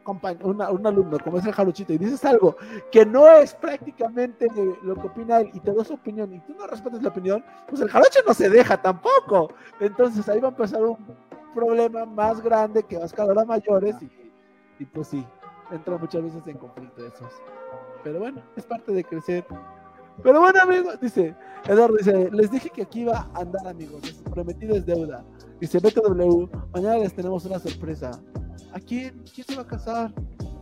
un alumno como es el jarochito y dices algo que no es prácticamente lo que opina él y te da su opinión y tú no respetas la opinión, pues el jarocho no se deja tampoco. Entonces ahí va a empezar un problema más grande que va a escalar a mayores y y pues sí, entra muchas veces en conflicto esos. Pero bueno, es parte de crecer. Pero bueno, amigos, dice, Eduardo dice, les dije que aquí iba a andar, amigos, prometido es deuda. Dice, BTW, mañana les tenemos una sorpresa. ¿A quién? ¿Quién se va a casar?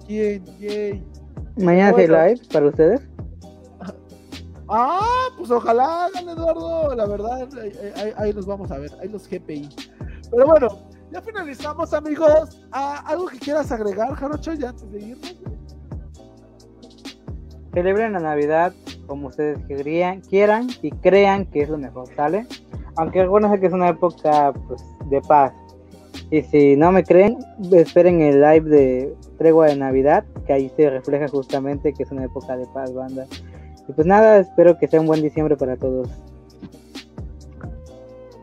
¿Quién? Yay. ¿Mañana hace live para ustedes? *laughs* Ah, pues ojalá hagan, Eduardo. La verdad, ahí, ahí, los vamos a ver. Ahí los GPI. Pero bueno, ya finalizamos, amigos. Ah, ¿Algo que quieras agregar, Jarocho, ya antes de irnos? Celebren la Navidad como ustedes querían, quieran y crean que es lo mejor, ¿sale? Aunque algunos sé que es una época pues, de paz. Y si no me creen, esperen el live de Tregua de Navidad, que ahí se refleja justamente que es una época de paz, banda. Y pues nada, espero que sea un buen diciembre para todos.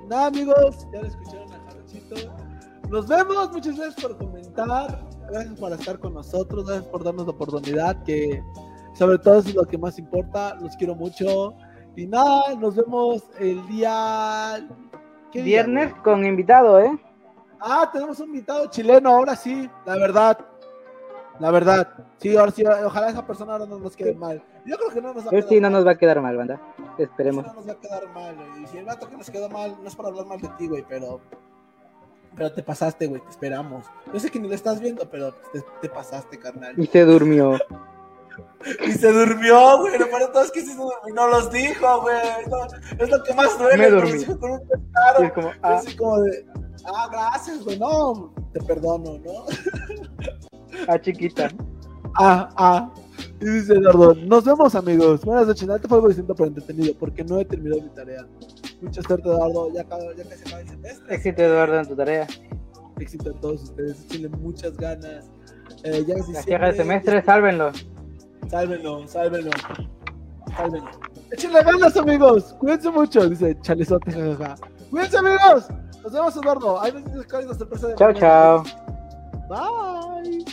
Nada, amigos, ya a Jarochito. Nos vemos, muchas gracias por comentar, gracias por estar con nosotros, gracias por darnos la oportunidad, que sobre todo es lo que más importa, los quiero mucho. Y nada, nos vemos el día... Viernes con invitado, ¿eh? Ah, tenemos un invitado chileno, ahora sí, la verdad. La verdad. Sí, ahora sí, ojalá esa persona ahora no nos quede mal. Yo creo que no nos va a quedar sí, no nos va a quedar mal, banda. Esperemos. no nos va a quedar mal, Y si el vato que nos quedó mal, no es para hablar mal de ti, güey, pero pero te pasaste, güey, te esperamos. Yo sé que ni lo estás viendo, pero te, pasaste, carnal. Y se durmió. y se durmió, güey. Lo peor todo es que se durmió. No los dijo, güey. es lo que más duele. Me dormí. Con un pescado. Es como, ah. Así como de, ah, gracias, güey. No, te perdono, ¿no? ah, chiquita. Ah, ah. Y dice Eduardo, nos vemos amigos. Buenas noches. Nada te fue algo distinto pero entretenido porque no he terminado mi tarea. Mucha suerte Eduardo, ya, ya casi acaba el semestre. Éxito Eduardo en tu tarea. Éxito a todos ustedes, échenle muchas ganas. Eh, ya la cierra el semestre, sálvenlo. Sálvenlo, sálvenlo. Sálvenlo. Échenle ganas amigos, cuídense mucho, dice Chalezote, jajaja. Cuídense amigos. Nos vemos Eduardo. Ahí nos dices cuál es la sorpresa de Chao, chao. Bye.